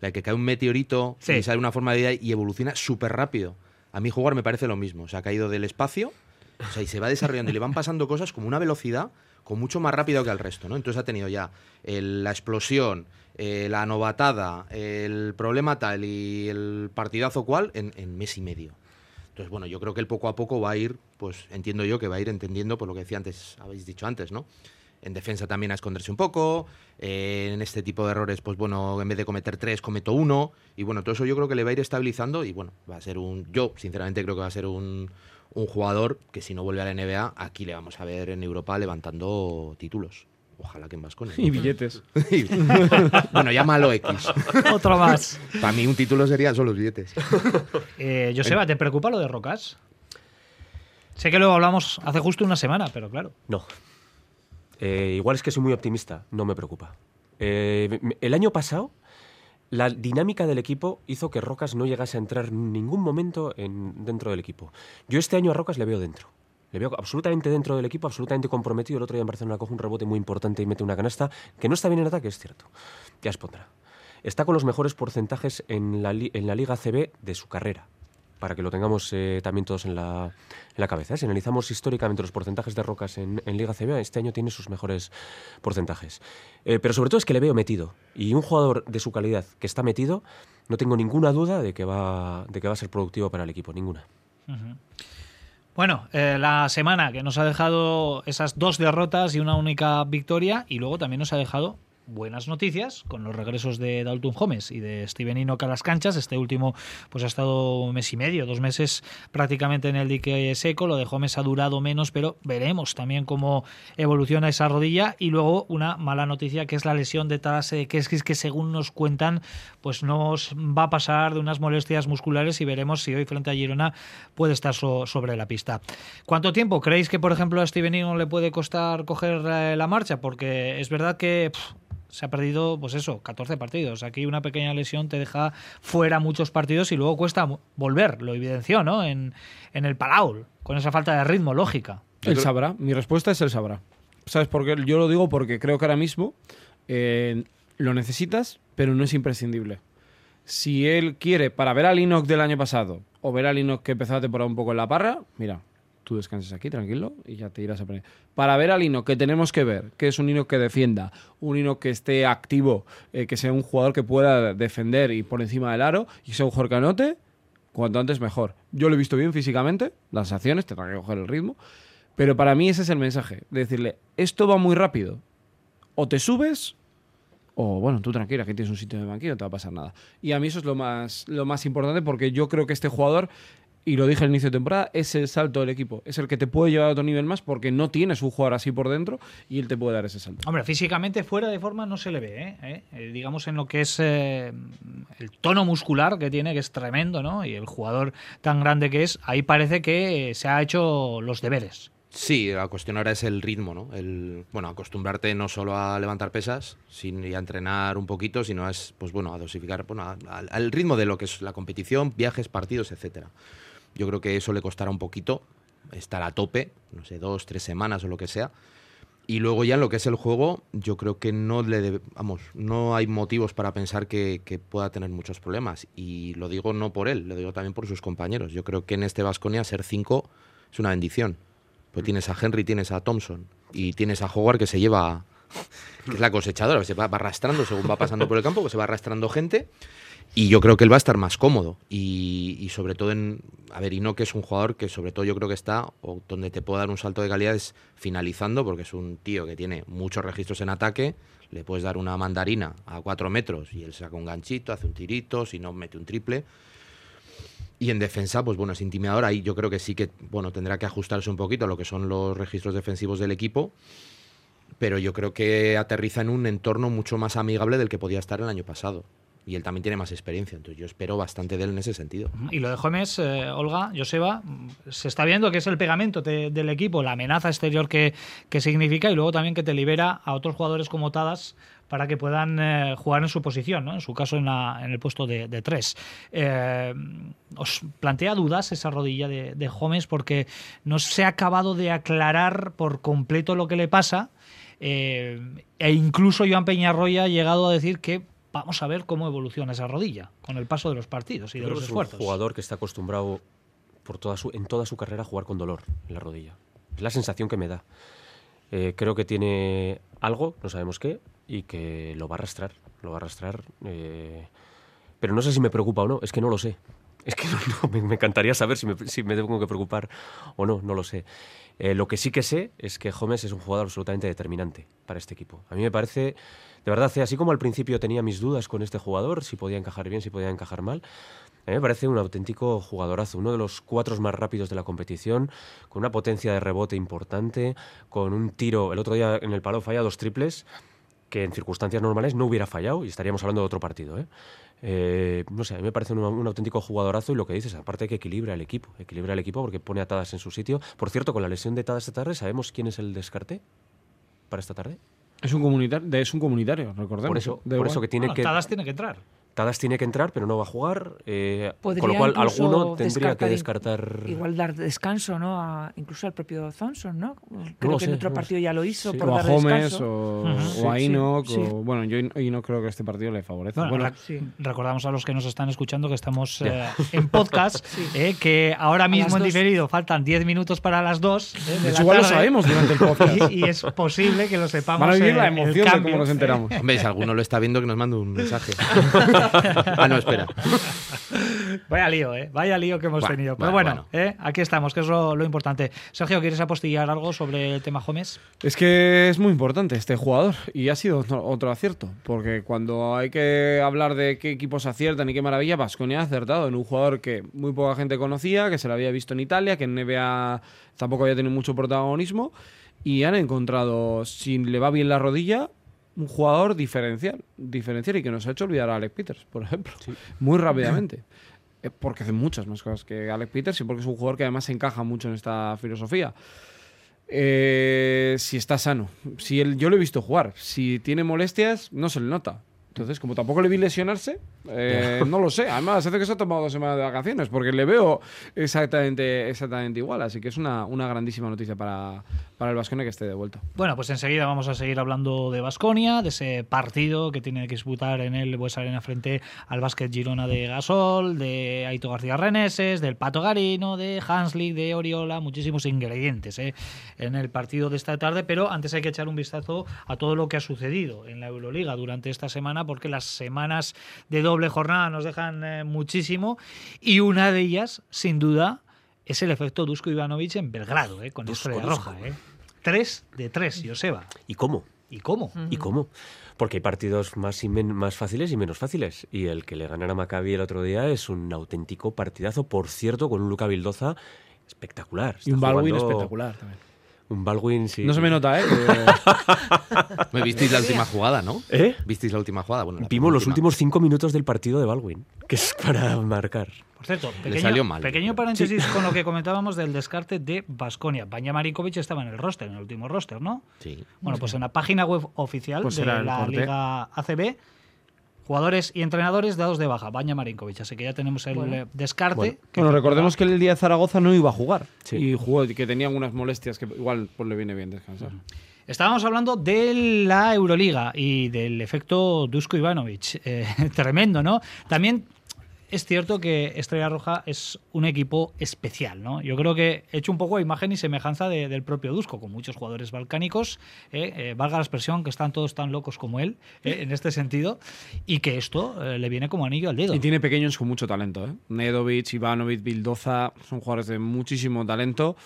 S2: La que cae un meteorito
S1: Sí.
S2: y sale una forma de vida y evoluciona súper rápido. A mí Howard me parece lo mismo. Se ha caído del espacio o sea, y se va desarrollando y le van pasando cosas como una velocidad con mucho más rápido que al resto, ¿no? Entonces ha tenido ya el- la explosión, eh, la novatada, el problema tal y el partidazo cual en, mes y medio. Entonces, bueno, yo creo que él poco a poco va a ir, pues entiendo yo que va a ir entendiendo por lo que decía antes, habéis dicho antes, ¿no? En defensa también a esconderse un poco, eh, en este tipo de errores, pues bueno, en vez de cometer tres, cometo uno, y bueno, todo eso yo creo que le va a ir estabilizando y bueno, va a ser un, yo sinceramente creo que va a ser un, un jugador que si no vuelve a la NBA, aquí le vamos a ver en Europa levantando títulos. Ojalá que en Vasconia.
S4: Y billetes.
S2: bueno, llámalo X.
S1: Otro más.
S2: Para mí un título serían solo los billetes.
S1: Eh, Joseba, ¿te preocupa lo de Rocas? Sé que luego hablamos hace justo una semana, pero claro.
S5: No. Eh, igual es que soy muy optimista, no me preocupa. Eh, el año pasado, la dinámica del equipo hizo que Rocas no llegase a entrar en ningún momento en- dentro del equipo. Yo este año a Rocas le veo dentro. Le veo absolutamente dentro del equipo, absolutamente comprometido. El otro día en Barcelona coge un rebote muy importante y mete una canasta, que no está bien en ataque, es cierto. Ya expondrá. Está con los mejores porcentajes en la Liga CB de su carrera, para que lo tengamos eh, también todos en la, en la cabeza. ¿eh? Si analizamos históricamente los porcentajes de Rocas en, Liga CB, este año tiene sus mejores porcentajes. Eh, pero sobre todo es que le veo metido. Y un jugador de su calidad que está metido, no tengo ninguna duda de que va, de que va a ser productivo para el equipo, ninguna.
S1: Bueno, la semana que nos ha dejado esas dos derrotas y una única victoria, y luego también nos ha dejado buenas noticias con los regresos de Dalton Gómez y de Steven Enoch a las canchas. Este último pues ha estado un mes y medio, dos meses prácticamente en el dique seco. Lo de Gómez ha durado menos, pero veremos también cómo evoluciona esa rodilla. Y luego una mala noticia que es la lesión de Tarase de Keskis, que según nos cuentan, pues nos va a pasar de unas molestias musculares y veremos si hoy frente a Girona puede estar so- sobre la pista. ¿Cuánto tiempo creéis que, por ejemplo, a Steven Enoch le puede costar coger eh, la marcha? Porque es verdad que se ha perdido, pues eso, 14 partidos. Aquí una pequeña lesión te deja fuera muchos partidos y luego cuesta volver. Lo evidenció, ¿no? En, en el Palau, con esa falta de ritmo lógica.
S4: Él sabrá. Mi respuesta es él sabrá. ¿Sabes por qué? Yo lo digo porque creo que ahora mismo eh, lo necesitas, pero no es imprescindible. Si él quiere, para ver al Inox del año pasado, o ver al Inox que empezó la temporada un poco en la parra, mira, tú descanses aquí, tranquilo, y ya te irás a poner. Para ver al Inox que tenemos que ver, que es un Inox que defienda, un Inox que esté activo, eh, que sea un jugador que pueda defender y por encima del aro, y sea un jugador que anote, cuanto antes mejor. Yo lo he visto bien físicamente, las acciones, tendrá que coger el ritmo, pero para mí ese es el mensaje, de decirle, esto va muy rápido, o te subes, o bueno, tú tranquila, aquí tienes un sitio de banquillo, no te va a pasar nada. Y a mí eso es lo más, lo más importante porque yo creo que este jugador, y lo dije al inicio de temporada, es el salto del equipo, es el que te puede llevar a otro nivel más porque no tienes un jugador así por dentro y él te puede dar ese salto.
S1: Hombre, físicamente fuera de forma no se le ve, ¿eh? ¿Eh? Eh, digamos en lo que es eh, el tono muscular que tiene, que es tremendo, ¿no? Y el jugador tan grande que es, ahí parece que se ha hecho los deberes.
S2: Sí, la cuestión ahora es el ritmo, ¿no? El, bueno, acostumbrarte no solo a levantar pesas sin, y a entrenar un poquito, sino a, es, pues, bueno, a dosificar bueno, a- al ritmo de lo que es la competición, viajes, partidos, etcétera. Yo creo que eso le costará un poquito estar a tope, no sé, dos, tres semanas o lo que sea. Y luego ya en lo que es el juego, yo creo que no le vamos, no hay motivos para pensar que, que pueda tener muchos problemas. Y lo digo no por él, lo digo también por sus compañeros. Yo creo que en este Vasconia ser cinco es una bendición. Pues tienes a Henry, tienes a Thompson y tienes a Howard que se lleva, que es la cosechadora, que se va va arrastrando según va pasando por el campo, que se va arrastrando gente. Y yo creo que él va a estar más cómodo. Y, y sobre todo en. A ver, Ino, que es un jugador que sobre todo yo creo que está, o donde te puede dar un salto de calidad es finalizando, porque es un tío que tiene muchos registros en ataque. Le puedes dar una mandarina a cuatro metros y él saca un ganchito, hace un tirito, si no, mete un triple. Y en defensa, pues bueno, es intimidador. Ahí yo creo que sí que, bueno, tendrá que ajustarse un poquito a lo que son los registros defensivos del equipo. Pero yo creo que aterriza en un entorno mucho más amigable del que podía estar el año pasado. Y él también tiene más experiencia. Entonces yo espero bastante de él en ese sentido.
S1: Y lo de Gómez, eh, Olga, Joseba, se está viendo que es el pegamento del equipo, la amenaza exterior que, que significa y luego también que te libera a otros jugadores como Tadas para que puedan eh, jugar en su posición, ¿no? en su caso en, el puesto de, tres. Eh, ¿Os plantea dudas esa rodilla de, Gómez porque no se ha acabado de aclarar por completo lo que le pasa? E incluso Joan Peñarroya ha llegado a decir que vamos a ver cómo evoluciona esa rodilla con el paso de los partidos y de los
S5: que es
S1: esfuerzos.
S5: un jugador que está acostumbrado por toda su, en toda su carrera a jugar con dolor en la rodilla. Es la sensación que me da. Eh, creo que tiene algo, no sabemos qué, y que lo va a arrastrar. Lo va a arrastrar. eh, pero no sé si me preocupa o no, es que no lo sé. Es que no, me, me encantaría saber si me, tengo que preocupar o no, no lo sé. Eh, lo que sí que sé es que Gómez es un jugador absolutamente determinante para este equipo. A mí me parece, de verdad, eh, así como al principio tenía mis dudas con este jugador, si podía encajar bien, si podía encajar mal, a mí me parece un auténtico jugadorazo, uno de los cuatro más rápidos de la competición, con una potencia de rebote importante, con un tiro, el otro día en el palo falla dos triples, que en circunstancias normales no hubiera fallado y estaríamos hablando de otro partido. ¿eh? Eh, no sé, a mí me parece un, un auténtico jugadorazo y lo que dices, aparte que equilibra el equipo, equilibra el equipo porque pone a Tadas en su sitio. Por cierto, con la lesión de Tadas esta tarde, ¿sabemos quién es el descarte para esta tarde?
S4: Es un comunitario, es un comunitario, recordemos.
S5: Por eso, por eso que tiene
S1: Bueno,
S5: que...
S1: Tadas tiene que entrar.
S5: Tadas tiene que entrar, pero no va a jugar, eh, con lo cual alguno tendría que
S3: descartar. Igual dar descanso, ¿no? A- incluso al propio Thompson, ¿no? Creo
S5: lo
S3: que
S5: sé,
S3: en otro
S5: no
S3: partido
S5: sé.
S3: ya lo hizo
S5: Sí.
S3: por
S4: o a
S3: descanso.
S4: o,
S1: Ujú.
S4: o a
S3: Sí,
S4: Enoch.
S3: sí.
S4: o- bueno, yo y no creo que este partido le favorece.
S1: Bueno,
S4: Bueno,
S3: sí.
S1: recordamos a los que nos están escuchando que estamos eh, en podcast, eh, que ahora mismo en diferido faltan 10 minutos para las 2. eh, de
S4: hecho, igual lo sabemos durante el podcast.
S1: Y, y es posible que lo sepamos.
S4: Van a vivir
S1: eh,
S4: la emoción de cómo nos enteramos.
S2: Hombre, si alguno lo está viendo, que nos mande un mensaje. ah, no, espera.
S1: Vaya lío, ¿eh? Vaya lío que hemos
S2: Bueno,
S1: tenido. Pero
S2: bueno,
S1: bueno, ¿eh? aquí estamos, que es lo, lo importante. Sergio, ¿quieres apostillar algo sobre el tema Gómez?
S4: Es que es muy importante este jugador y ha sido otro, otro acierto, porque cuando hay que hablar de qué equipos aciertan y qué maravilla, Vasconia ha acertado en un jugador que muy poca gente conocía, que se lo había visto en Italia, que en NBA tampoco había tenido mucho protagonismo y han encontrado, si le va bien la rodilla, un jugador diferencial, diferencial y que nos ha hecho olvidar a Alex Peters, por ejemplo, muy rápidamente. Eh, Porque hace muchas más cosas que Alex Peters y porque es un jugador que además encaja mucho en esta filosofía. Eh, si está sano. Si él, yo lo he visto jugar. Si tiene molestias, no se le nota. Entonces, como tampoco le vi lesionarse, eh, no lo sé. Además, hace que se ha tomado dos semanas de vacaciones, porque le veo exactamente, exactamente igual. Así que es una, una grandísima noticia para, para el Vasconia que esté de vuelta.
S1: Bueno, pues enseguida vamos a seguir hablando de Basconia, de ese partido que tiene que disputar en el Bues Arena frente al Básquet Girona de Gasol, de Aito García Reneses, del Pato Garino, de Hanslik, de Oriola, muchísimos ingredientes ¿eh? en el partido de esta tarde. Pero antes hay que echar un vistazo a todo lo que ha sucedido en la Euroliga durante esta semana, porque las semanas de doble jornada nos dejan eh, muchísimo y una de ellas, sin duda, es el efecto Dusko Ivanovic en Belgrado, ¿eh? con
S5: Dusko,
S1: estrella roja. ¿eh? Tres de tres, Joseba.
S5: ¿Y cómo?
S1: ¿Y cómo?
S5: ¿Y cómo? Porque hay partidos más, y men- más fáciles y menos fáciles. Y el que le ganara a Maccabi el otro día es un auténtico partidazo, por cierto, con un Luca Vildoza espectacular.
S4: Y un Baldwin
S5: jugando-
S4: espectacular también.
S5: Un Baldwin, sí.
S4: No se me nota, ¿eh?
S2: Me visteis la última jugada, ¿no?
S5: ¿Eh?
S2: ¿Visteis la última jugada? Bueno, la
S5: Vimos los últimos cinco minutos del partido de Baldwin, que es para marcar.
S1: Por cierto,
S2: Le
S1: pequeño,
S2: salió mal.
S1: pequeño paréntesis con lo que comentábamos del descarte de Basconia. Banja Marinkovic estaba en el roster, en el último roster, ¿no?
S2: Sí.
S1: Bueno, pues en la página web oficial
S4: Pues
S1: de la
S4: corte.
S1: Liga ACB Jugadores y entrenadores dados de baja. Baña Marinkovic, así que ya tenemos el
S3: Bueno.
S1: descarte.
S5: Bueno.
S1: que-
S4: Bueno, recordemos que el día de Zaragoza no iba a jugar.
S5: Sí.
S4: Y jugó, que tenía algunas molestias que igual pues le viene bien descansar.
S1: Estábamos hablando de la Euroliga y del efecto Dusko Ivanovic. Eh, tremendo, ¿no? También es cierto que Estrella Roja es un equipo especial, ¿no? Yo creo que he hecho un poco de imagen y semejanza de- del propio Dusko, con muchos jugadores balcánicos, eh, eh, valga la expresión, que están todos tan locos como él, eh, en este sentido, y que esto le viene como anillo al dedo.
S4: Y tiene pequeños con mucho talento. ¿eh? Nedovic, Ivanovic, Bildoza son jugadores de muchísimo talento.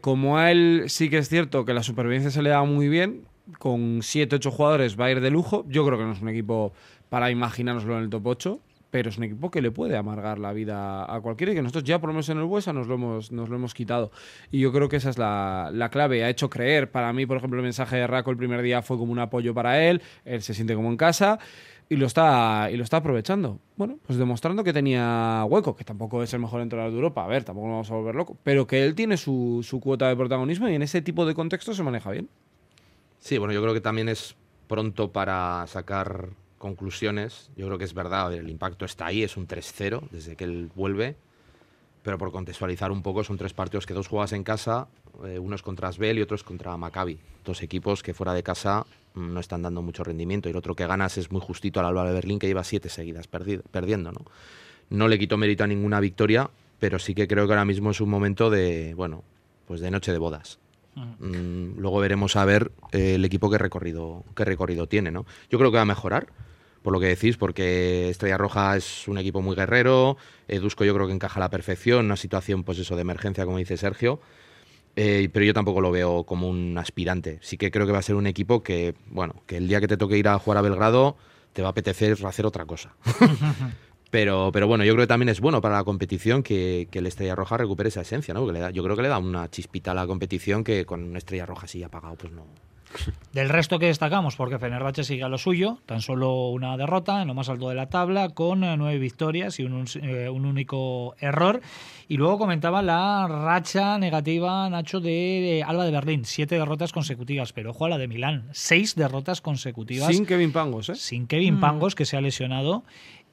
S4: Como a él sí que es cierto que la supervivencia se le da muy bien, con 7-8 jugadores va a ir de lujo. Yo creo que no es un equipo para imaginárnoslo en el top 8, pero es un equipo que le puede amargar la vida a cualquiera y que nosotros ya por lo menos en el Buesa nos lo hemos, nos lo hemos quitado. Y yo creo que esa es la, la clave. Ha hecho creer, para mí, por ejemplo, el mensaje de Raco el primer día fue como un apoyo para él, él se siente como en casa y lo está y lo está aprovechando. Bueno, pues demostrando que tenía hueco, que tampoco es el mejor entrenador de Europa. A ver, tampoco nos vamos a volver loco, pero que él tiene su, su cuota de protagonismo y en ese tipo de contexto se maneja bien.
S2: Sí, bueno, yo creo que también es pronto para sacar conclusiones. Yo creo que es verdad, el impacto está ahí, es un 3-0 desde que él vuelve. Pero por contextualizar un poco, son tres partidos que dos juegas en casa, eh, uno es contra Asbel y otro es contra Maccabi. Dos equipos que fuera de casa mm, no están dando mucho rendimiento. Y el otro que ganas es muy justito al Alba de Berlín, que lleva siete seguidas perdi- perdiendo. ¿no? no le quito mérito a ninguna victoria, pero sí que creo que ahora mismo es un momento de, bueno, pues de noche de bodas. Mm, luego veremos a ver eh, el equipo qué recorrido, qué recorrido tiene, ¿no? Yo creo que va a mejorar, por lo que decís, porque Estrella Roja es un equipo muy guerrero, Dusko yo creo que encaja a la perfección, una situación pues eso de emergencia, como dice Sergio, eh, pero yo tampoco lo veo como un aspirante. Sí que creo que va a ser un equipo que, bueno, que el día que te toque ir a jugar a Belgrado te va a apetecer hacer otra cosa. Pero, pero bueno, yo creo que también es bueno para la competición que, que el Estrella Roja recupere esa esencia, ¿no? Porque le da- yo creo que le da una chispita a la competición que con una Estrella Roja así apagado, pues no.
S1: Del resto que destacamos, porque Fenerbahce sigue a lo suyo, tan solo una derrota en lo más alto de la tabla, con eh, nueve victorias y un, un- eh, un único error. Y luego comentaba la racha negativa, Nacho, de, Alba de Berlín, siete derrotas consecutivas, pero ojo a la de Milán, seis derrotas consecutivas
S4: Sin Kevin Pangos, ¿eh?
S1: sin Kevin Pangos, que se ha lesionado,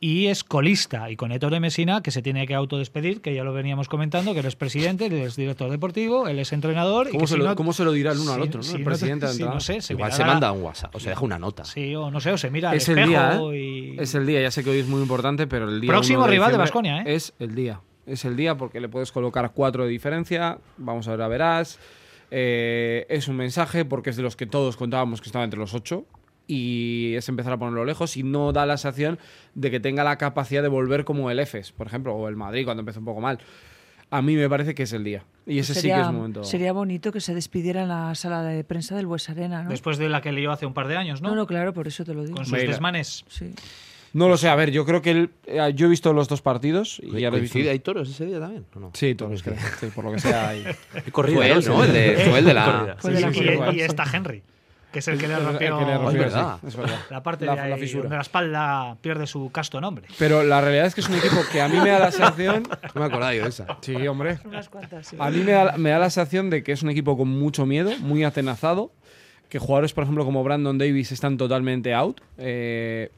S1: y es colista, y con Ettore Messina, que se tiene que autodespedir, que ya lo veníamos comentando, que él es presidente, él es director deportivo, él es entrenador. y
S4: ¿Cómo
S1: que
S4: se,
S1: si
S4: lo,
S1: no-
S4: cómo se lo dirá el uno al otro, ¿no?
S1: si
S4: el presidente
S1: no sé, se
S2: Igual se manda un WhatsApp o se deja una nota.
S1: Sí, o no sé, o se mira al
S4: Es el día, ¿eh?
S1: y...
S4: Es el día, ya sé que hoy es muy importante, pero el día.
S1: Próximo
S4: 1
S1: rival de Baskonia, ¿eh?
S4: Es el día. Es el día porque le puedes colocar cuatro de diferencia. Vamos a ver a verás. Eh, es un mensaje porque es de los que todos contábamos que estaba entre los ocho. Y es empezar a ponerlo lejos y no da la sensación de que tenga la capacidad de volver como el EFES, por ejemplo, o el Madrid cuando empezó un poco mal. A mí me parece que es el día. Y ese sí que es un momento.
S3: sería bonito que se despidiera en la sala de prensa del Bues Arena, ¿no?
S1: Después de la que leyó hace un par de años, ¿no?
S3: no, no, claro, por eso te lo digo.
S1: Con sus
S4: Mira.
S1: desmanes.
S3: Sí.
S4: No lo sé, a ver, yo creo que él- eh, yo he visto los dos partidos y ya lo he visto.
S2: ¿Hay toros ese día también? ¿o no?
S4: Sí, todos, creo. Sí, por lo que sea. hay-
S5: corrida,
S2: Fue él, ¿no? El de, fue el de la.
S5: Corrida.
S1: Y está Henry, que es el que le
S4: que
S1: rompió
S4: le rompió,
S2: es verdad.
S4: sí, es verdad.
S1: la parte
S4: La-
S1: de, ahí,
S4: la fisura.
S1: donde la espalda pierde su casto nombre.
S4: Pero la realidad es que es un equipo que a mí me da la sensación.
S2: No me acordaba yo de esa.
S4: Sí, hombre.
S3: Unas cuantas, sí.
S4: A mí me da, me da la sensación de que es un equipo con mucho miedo, muy atenazado. Que jugadores, por ejemplo, como Brandon Davis están totalmente out. Eh,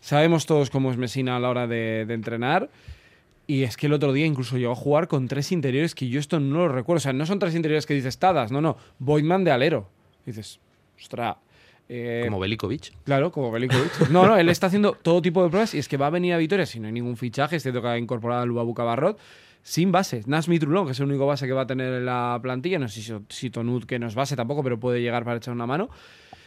S4: sabemos todos cómo es Messina a la hora de, de entrenar. Y es que el otro día incluso llegó a jugar con tres interiores que yo esto no lo recuerdo. O sea, no son tres interiores que dices Tadas, no, no. Boydman de alero. dices, ostra. eh,
S2: Como Belikovic.
S4: Claro, como Belikovic. No, no, él está haciendo todo tipo de pruebas y es que va a venir a Vitoria si no hay ningún fichaje, es cierto que ha incorporado a Lubabu Cabarrot, sin base. Nasmi Trulón, que es el único base que va a tener en la plantilla, no sé si, si Tonut, que no es base tampoco, pero puede llegar para echar una mano.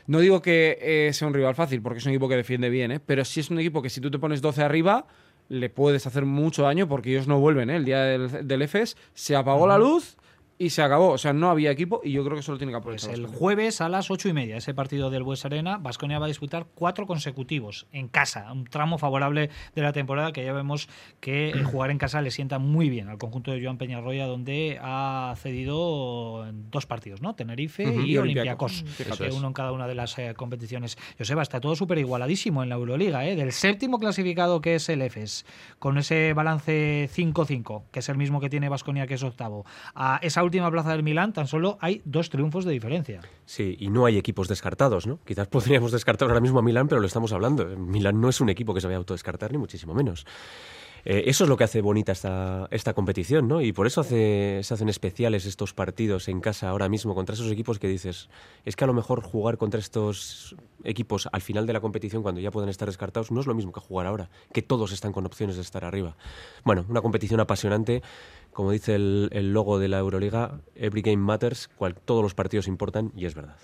S4: No digo que eh, sea un rival fácil, porque es un equipo que defiende bien, ¿eh? pero sí es un equipo que si tú te pones 12 arriba, le puedes hacer mucho daño porque ellos no vuelven. ¿eh? El día del, del EFES se apagó la luz y se acabó. O sea, no había equipo y yo creo que eso lo tiene que
S1: Pues
S4: aprovechar.
S1: el
S4: Vasconia.
S1: jueves a las ocho y media, ese partido del Bues Arena, Vasconia va a disputar cuatro consecutivos en casa, un tramo favorable de la temporada que ya vemos que eh, jugar en casa le sienta muy bien al conjunto de Joan Peñarroya, donde ha cedido en dos partidos, ¿no? Tenerife y,
S4: Y
S1: Olympiacos,
S4: Olympiacos.
S1: uno en cada una de las eh, competiciones. Joseba, está todo súper igualadísimo en la Euroliga, ¿eh? del séptimo clasificado que es el EFES, con ese balance 5-5, que es el mismo que tiene Vasconia, que es octavo, a esa última plaza del Milán tan solo hay dos triunfos de diferencia.
S5: Sí, y no hay equipos descartados, ¿no? Quizás podríamos descartar ahora mismo a Milán, pero lo estamos hablando. Milán no es un equipo que se vaya a autodescartar, ni muchísimo menos. Eh, eso es lo que hace bonita esta, esta competición, ¿no? Y por eso hace, se hacen especiales estos partidos en casa ahora mismo contra esos equipos que dices, es que a lo mejor jugar contra estos equipos al final de la competición, cuando ya pueden estar descartados, no es lo mismo que jugar ahora, que todos están con opciones de estar arriba. Bueno, una competición apasionante, como dice el, el logo de la Euroliga, Every Game Matters, cual, todos los partidos importan, y es verdad.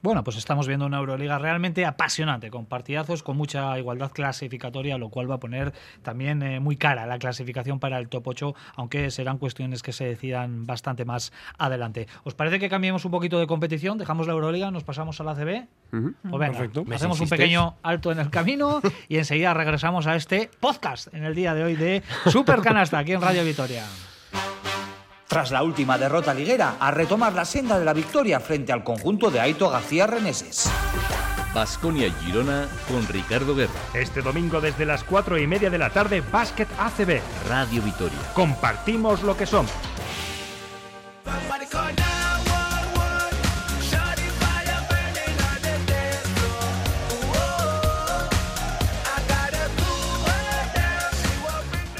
S1: Bueno, pues estamos viendo una Euroliga realmente apasionante, con partidazos, con mucha igualdad clasificatoria, lo cual va a poner también eh, muy cara la clasificación para el top 8, aunque serán cuestiones que se decidan bastante más adelante. ¿Os parece que cambiemos un poquito de competición? Dejamos la Euroliga, nos pasamos a la CB.
S5: Ujú.
S1: Pues venga,
S4: Perfecto.
S2: ¿Me
S1: hacemos un pequeño alto en el camino y enseguida regresamos a este podcast en el día de hoy de Super Canasta aquí en Radio Vitoria.
S7: Tras la última derrota liguera, a retomar la senda de la victoria frente al conjunto de Aito García Reneses.
S8: Basconia Girona con Ricardo Guerra.
S9: Este domingo desde las 4 y media de la tarde, Básquet ACB.
S8: Radio Vitoria.
S9: Compartimos lo que somos.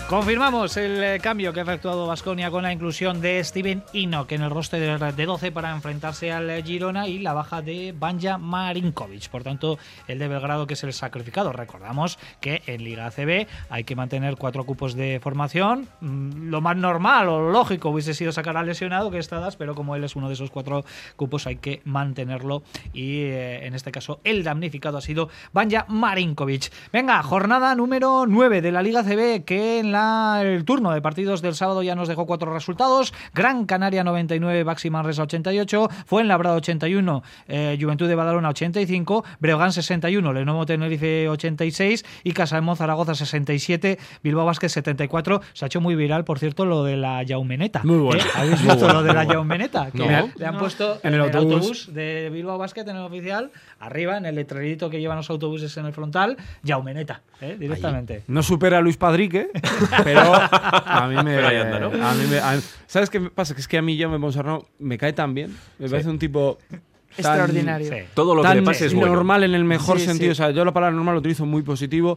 S1: Confirmamos el eh, cambio que ha efectuado Basconia con la inclusión de Steven Enoch en el roster de- de 12 para enfrentarse al eh, Girona y la baja de Banja Marinkovic. Por tanto, el de Belgrado que es el sacrificado. Recordamos que en Liga ACB hay que mantener cuatro cupos de formación. Mm, Lo más normal o lógico hubiese sido sacar al lesionado que está Das, pero como él es uno de esos cuatro cupos hay que mantenerlo y eh, en este caso el damnificado ha sido Banja Marinkovic. Venga, jornada número 9 de la Liga CB que en la, el turno de partidos del sábado ya nos dejó cuatro resultados. Gran Canaria 99, Baxi Manresa 88, Fuenlabrada 81, eh, Juventud de Badalona 85, Breogán 61, Lenovo Tenerife 86 y Casalmón Zaragoza 67, Bilbao Vázquez 74. Se ha hecho muy viral, por cierto, lo de la Yaumeneta.
S4: Muy bueno.
S1: ¿Eh? ¿Habéis visto lo de la Yaumeneta? Que
S2: No.
S1: le- han puesto
S4: En el autobús.
S1: de Bilbao Basket en el oficial, arriba en el letrerito que llevan los autobuses en el frontal, Yaumeneta, ¿eh? directamente.
S4: No supera a Luis Padrique, pero a mí me.
S5: Pero ahí anda, ¿no?
S4: a mí me- a- ¿Sabes qué me pasa? Que es que a mí yo me Ponsarnado me cae tan bien. Me parece un tipo. tan-
S3: Extraordinario.
S1: Sí.
S5: Todo lo que
S4: tan
S5: le pase es bueno.
S4: normal en el mejor
S3: Sí,
S4: sentido.
S3: sí.
S4: O sea, yo la palabra normal lo utilizo muy positivo.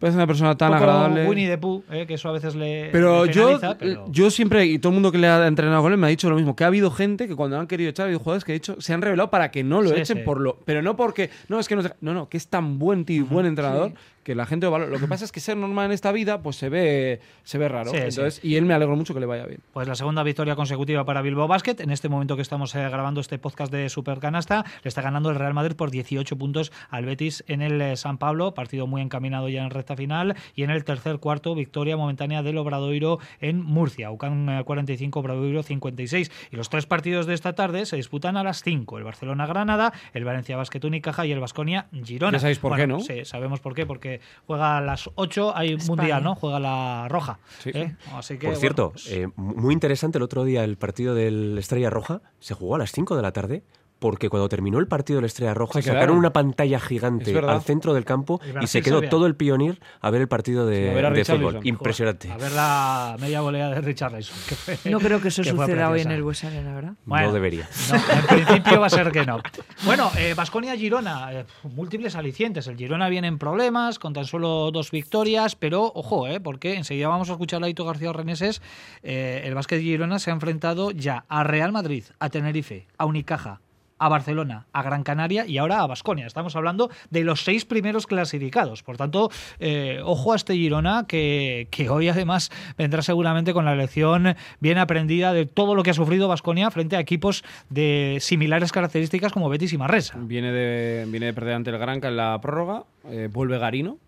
S4: Parece una persona tan
S1: Un poco
S4: agradable.
S1: Winnie the Pooh, ¿eh? que eso a veces le.
S4: Pero
S1: le
S4: yo,
S1: pero-
S4: yo siempre, y todo el mundo que le ha entrenado con él me ha dicho lo mismo, que ha habido gente que cuando han querido echar, ha habido jugadores que ha dicho, se han revelado para que no lo
S1: Sí,
S4: echen
S1: sí.
S4: por lo. Pero no porque. No, es que no. No, no, que es tan buen tío y buen entrenador que la gente lo valora. Lo que pasa es que ser normal en esta vida, pues se ve, se ve raro.
S1: Sí, sí.
S4: Entonces, Y él me alegro mucho que le vaya bien.
S1: Pues la segunda victoria consecutiva para Bilbao Basket. En este momento que estamos eh, grabando este podcast de Super Canasta, le está ganando el Real Madrid por 18 puntos al Betis en el eh, San Pablo. Partido muy encaminado ya en recta final. Y en el tercer cuarto, victoria momentánea del Obradoiro en Murcia. UCAN eh, 45, Obradoiro 56. Y los tres partidos de esta tarde se disputan a las 5. El Barcelona-Granada, el Valencia Basket Unicaja y el Basconia-Girona.
S4: Ya sabéis por qué, ¿no?
S1: Sí, sabemos por qué. Porque juega a las 8, hay
S3: España.
S1: mundial, ¿no? Juega la roja.
S4: Sí.
S1: ¿eh? Así que,
S5: Por
S1: bueno,
S5: cierto,
S1: pues-
S5: eh, muy interesante el otro día el partido del Estrella Roja. Se jugó a las 5 de la tarde porque cuando terminó el partido del Estrella Roja
S4: Se
S5: sacaron una pantalla gigante al centro del campo
S1: Y
S5: se quedó
S1: sabía.
S5: todo el pionir a ver el partido de,
S4: Sí, a ver a
S5: de
S4: Richarlison.
S5: fútbol. Impresionante.
S1: A ver la media volea de Richarlison. que fue-
S3: No creo que eso
S1: que
S3: suceda hoy en el Bues Arena, ¿verdad?
S1: Bueno.
S5: No debería.
S1: No, en principio va a ser que no. Bueno, Vasconia-Girona, eh, múltiples alicientes. El Girona viene en problemas, con tan solo dos victorias, pero ojo, eh, porque enseguida vamos a escuchar a Ito García Reneses. Eh, el Básquet Girona se ha enfrentado ya a Real Madrid, a Tenerife, a Unicaja, a Barcelona, a Gran Canaria y ahora a Basconia. Estamos hablando de los seis primeros clasificados. Por tanto, eh, ojo a este Girona que, hoy además vendrá seguramente con la lección bien aprendida de todo lo que ha sufrido Basconia frente a equipos de similares características como Betis y Marresa.
S4: Viene de, viene de perder ante el Granca en la prórroga. eh, vuelve Garino,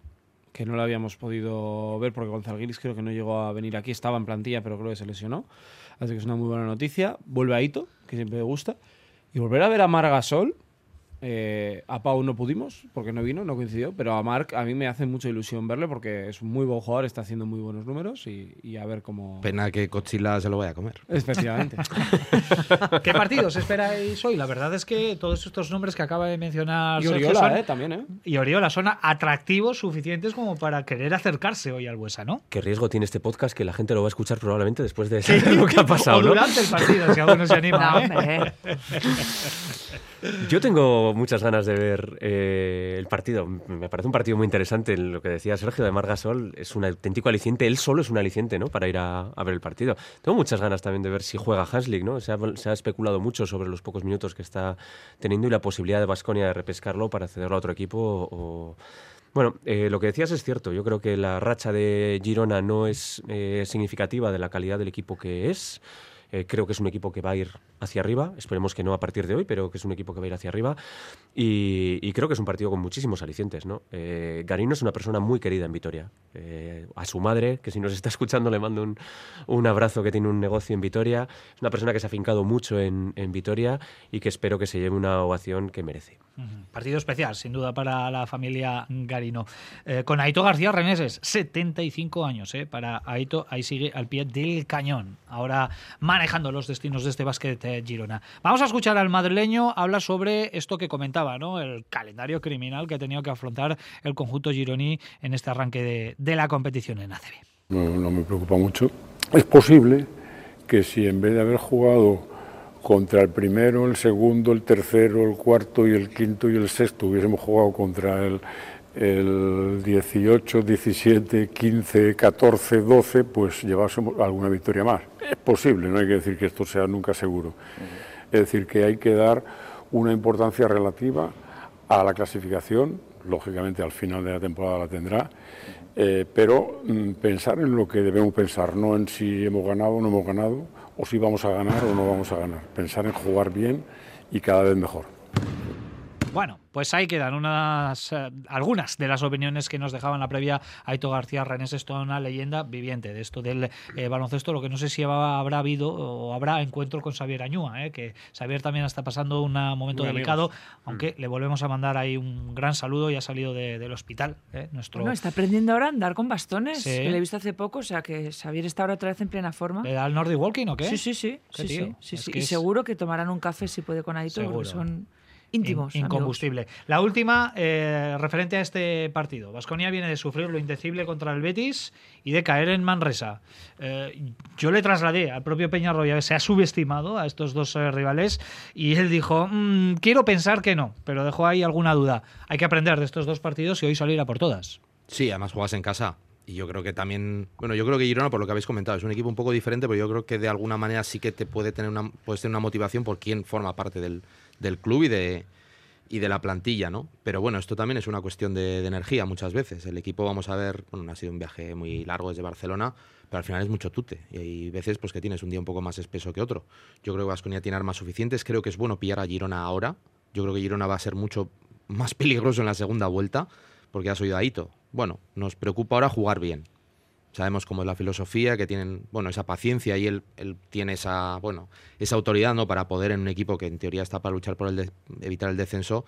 S4: que no lo habíamos podido ver porque González creo que no llegó a venir aquí. Estaba en plantilla, pero creo que se lesionó. Así que es una muy buena noticia. Vuelve a Ito, que siempre me gusta. Y volver a ver a Margasol Eh, a Pau no pudimos porque no vino, no coincidió, pero a Marc a mí me hace mucha ilusión verle porque es un muy buen jugador, está haciendo muy buenos números y, y a ver cómo...
S2: Pena que Cochila se lo vaya a comer.
S4: Efectivamente.
S1: ¿Qué partidos esperáis hoy? La verdad es que todos estos nombres que acaba de mencionar
S4: y Oriola,
S1: son-
S4: eh, también, ¿eh?
S1: y Oriola son atractivos suficientes como para querer acercarse hoy al Buesa, ¿no?
S5: ¿Qué riesgo tiene este podcast que la gente lo va a escuchar probablemente después de saber lo que ha pasado,
S1: o
S5: ¿no?
S1: durante el partido, si alguno se anima.
S3: No,
S1: ¿eh?
S5: Yo tengo muchas ganas de ver eh, el partido. Me parece un partido muy interesante. Lo que decía Sergio de Margasol es un auténtico aliciente. Él solo es un aliciente, ¿no? Para ir a, a ver el partido. Tengo muchas ganas también de ver si juega Hanslik, ¿no? Se ha, se ha especulado mucho sobre los pocos minutos que está teniendo y la posibilidad de Basconia de repescarlo para cederlo a otro equipo o. Bueno, eh, lo que decías es cierto. Yo creo que la racha de Girona no es eh, significativa de la calidad del equipo que es. Eh, creo que es un equipo que va a ir hacia arriba. Esperemos que no a partir de hoy, pero que es un equipo que va a ir hacia arriba. Y, y creo que es un partido con muchísimos alicientes. ¿no? Eh, Garino es una persona muy querida en Vitoria. Eh, a su madre, que si nos está escuchando le mando un, un abrazo, que tiene un negocio en Vitoria. Es una persona que se ha afincado mucho en, en Vitoria y que espero que se lleve una ovación que merece.
S1: Partido especial, sin duda, para la familia Garino. Eh, con Aito García Reneses, 75 años, ¿eh? Para Aito, ahí sigue al pie del cañón. Ahora manejando los destinos de este básquet Girona. Vamos a escuchar al madrileño hablar sobre esto que comentaba, ¿no? El calendario criminal que ha tenido que afrontar el conjunto gironí en este arranque de, de la competición en ACB.
S10: no, no me preocupa mucho. Es posible que si en vez de haber jugado contra el primero, el segundo, el tercero, el cuarto y el quinto y el sexto, hubiésemos jugado contra el, el 18, 17, 15, 14, 12, pues llevásemos alguna victoria más. Es posible, no hay que decir que esto sea nunca seguro. Es decir, que hay que dar una importancia relativa a la clasificación, lógicamente al final de la temporada la tendrá, eh, pero mm, pensar en lo que debemos pensar, no en si hemos ganado o no hemos ganado, o si vamos a ganar o no vamos a ganar. Pensar en jugar bien y cada vez mejor.
S1: Bueno, pues ahí quedan unas, eh, algunas de las opiniones que nos dejaban la previa Aito García Renés, es toda una leyenda viviente de esto del eh, baloncesto, lo que no sé si va- habrá habido o habrá encuentro con Xavier Añúa, eh, que Xavier también está pasando un momento
S4: Muy
S1: delicado,
S4: amigos.
S1: aunque le volvemos a mandar ahí un gran saludo y ha salido de- del hospital, eh, nuestro...
S3: Bueno, está aprendiendo ahora a andar con bastones,
S1: Sí.
S3: que le he visto hace poco, o sea que Xavier está ahora otra vez en plena forma.
S1: ¿Le da el Nordic Walking o qué?
S3: Sí, sí, sí. Sí, sí, sí,
S1: Es
S3: sí.
S1: que
S3: Y
S1: es-
S3: seguro que tomarán un café si puede con Aito,
S1: Seguro.
S3: porque son íntimos.
S1: In-
S3: amigos.
S1: incombustible. La última, eh, referente a este partido. Vasconia viene de sufrir lo indecible contra el Betis y de caer en Manresa. Eh, yo le trasladé al propio Peñarroya que se ha subestimado a estos dos eh, rivales y él dijo, "Mm, quiero pensar que no, pero dejó ahí alguna duda. Hay que aprender de estos dos partidos y hoy salir a por todas.
S2: Sí, además juegas en casa. Y yo creo que también, bueno, yo creo que Girona, por lo que habéis comentado, es un equipo un poco diferente, pero yo creo que de alguna manera sí que te puede tener una, puedes tener una motivación por quién forma parte del, del club y de, y de la plantilla, ¿no? Pero bueno, esto también es una cuestión de, energía muchas veces. El equipo, vamos a ver, bueno, no ha sido un viaje muy largo desde Barcelona, pero al final es mucho tute. Y hay veces pues que tienes un día un poco más espeso que otro. Yo creo que Vasconia tiene armas suficientes, creo que es bueno pillar a Girona ahora. Yo creo que Girona va a ser mucho más peligroso en la segunda vuelta, porque has oído a Ito. Bueno, nos preocupa ahora jugar bien. Sabemos cómo es la filosofía, que tienen, bueno, esa paciencia y él, él tiene esa, bueno, esa autoridad, ¿no? Para poder en un equipo que en teoría está para luchar por el de- evitar el descenso,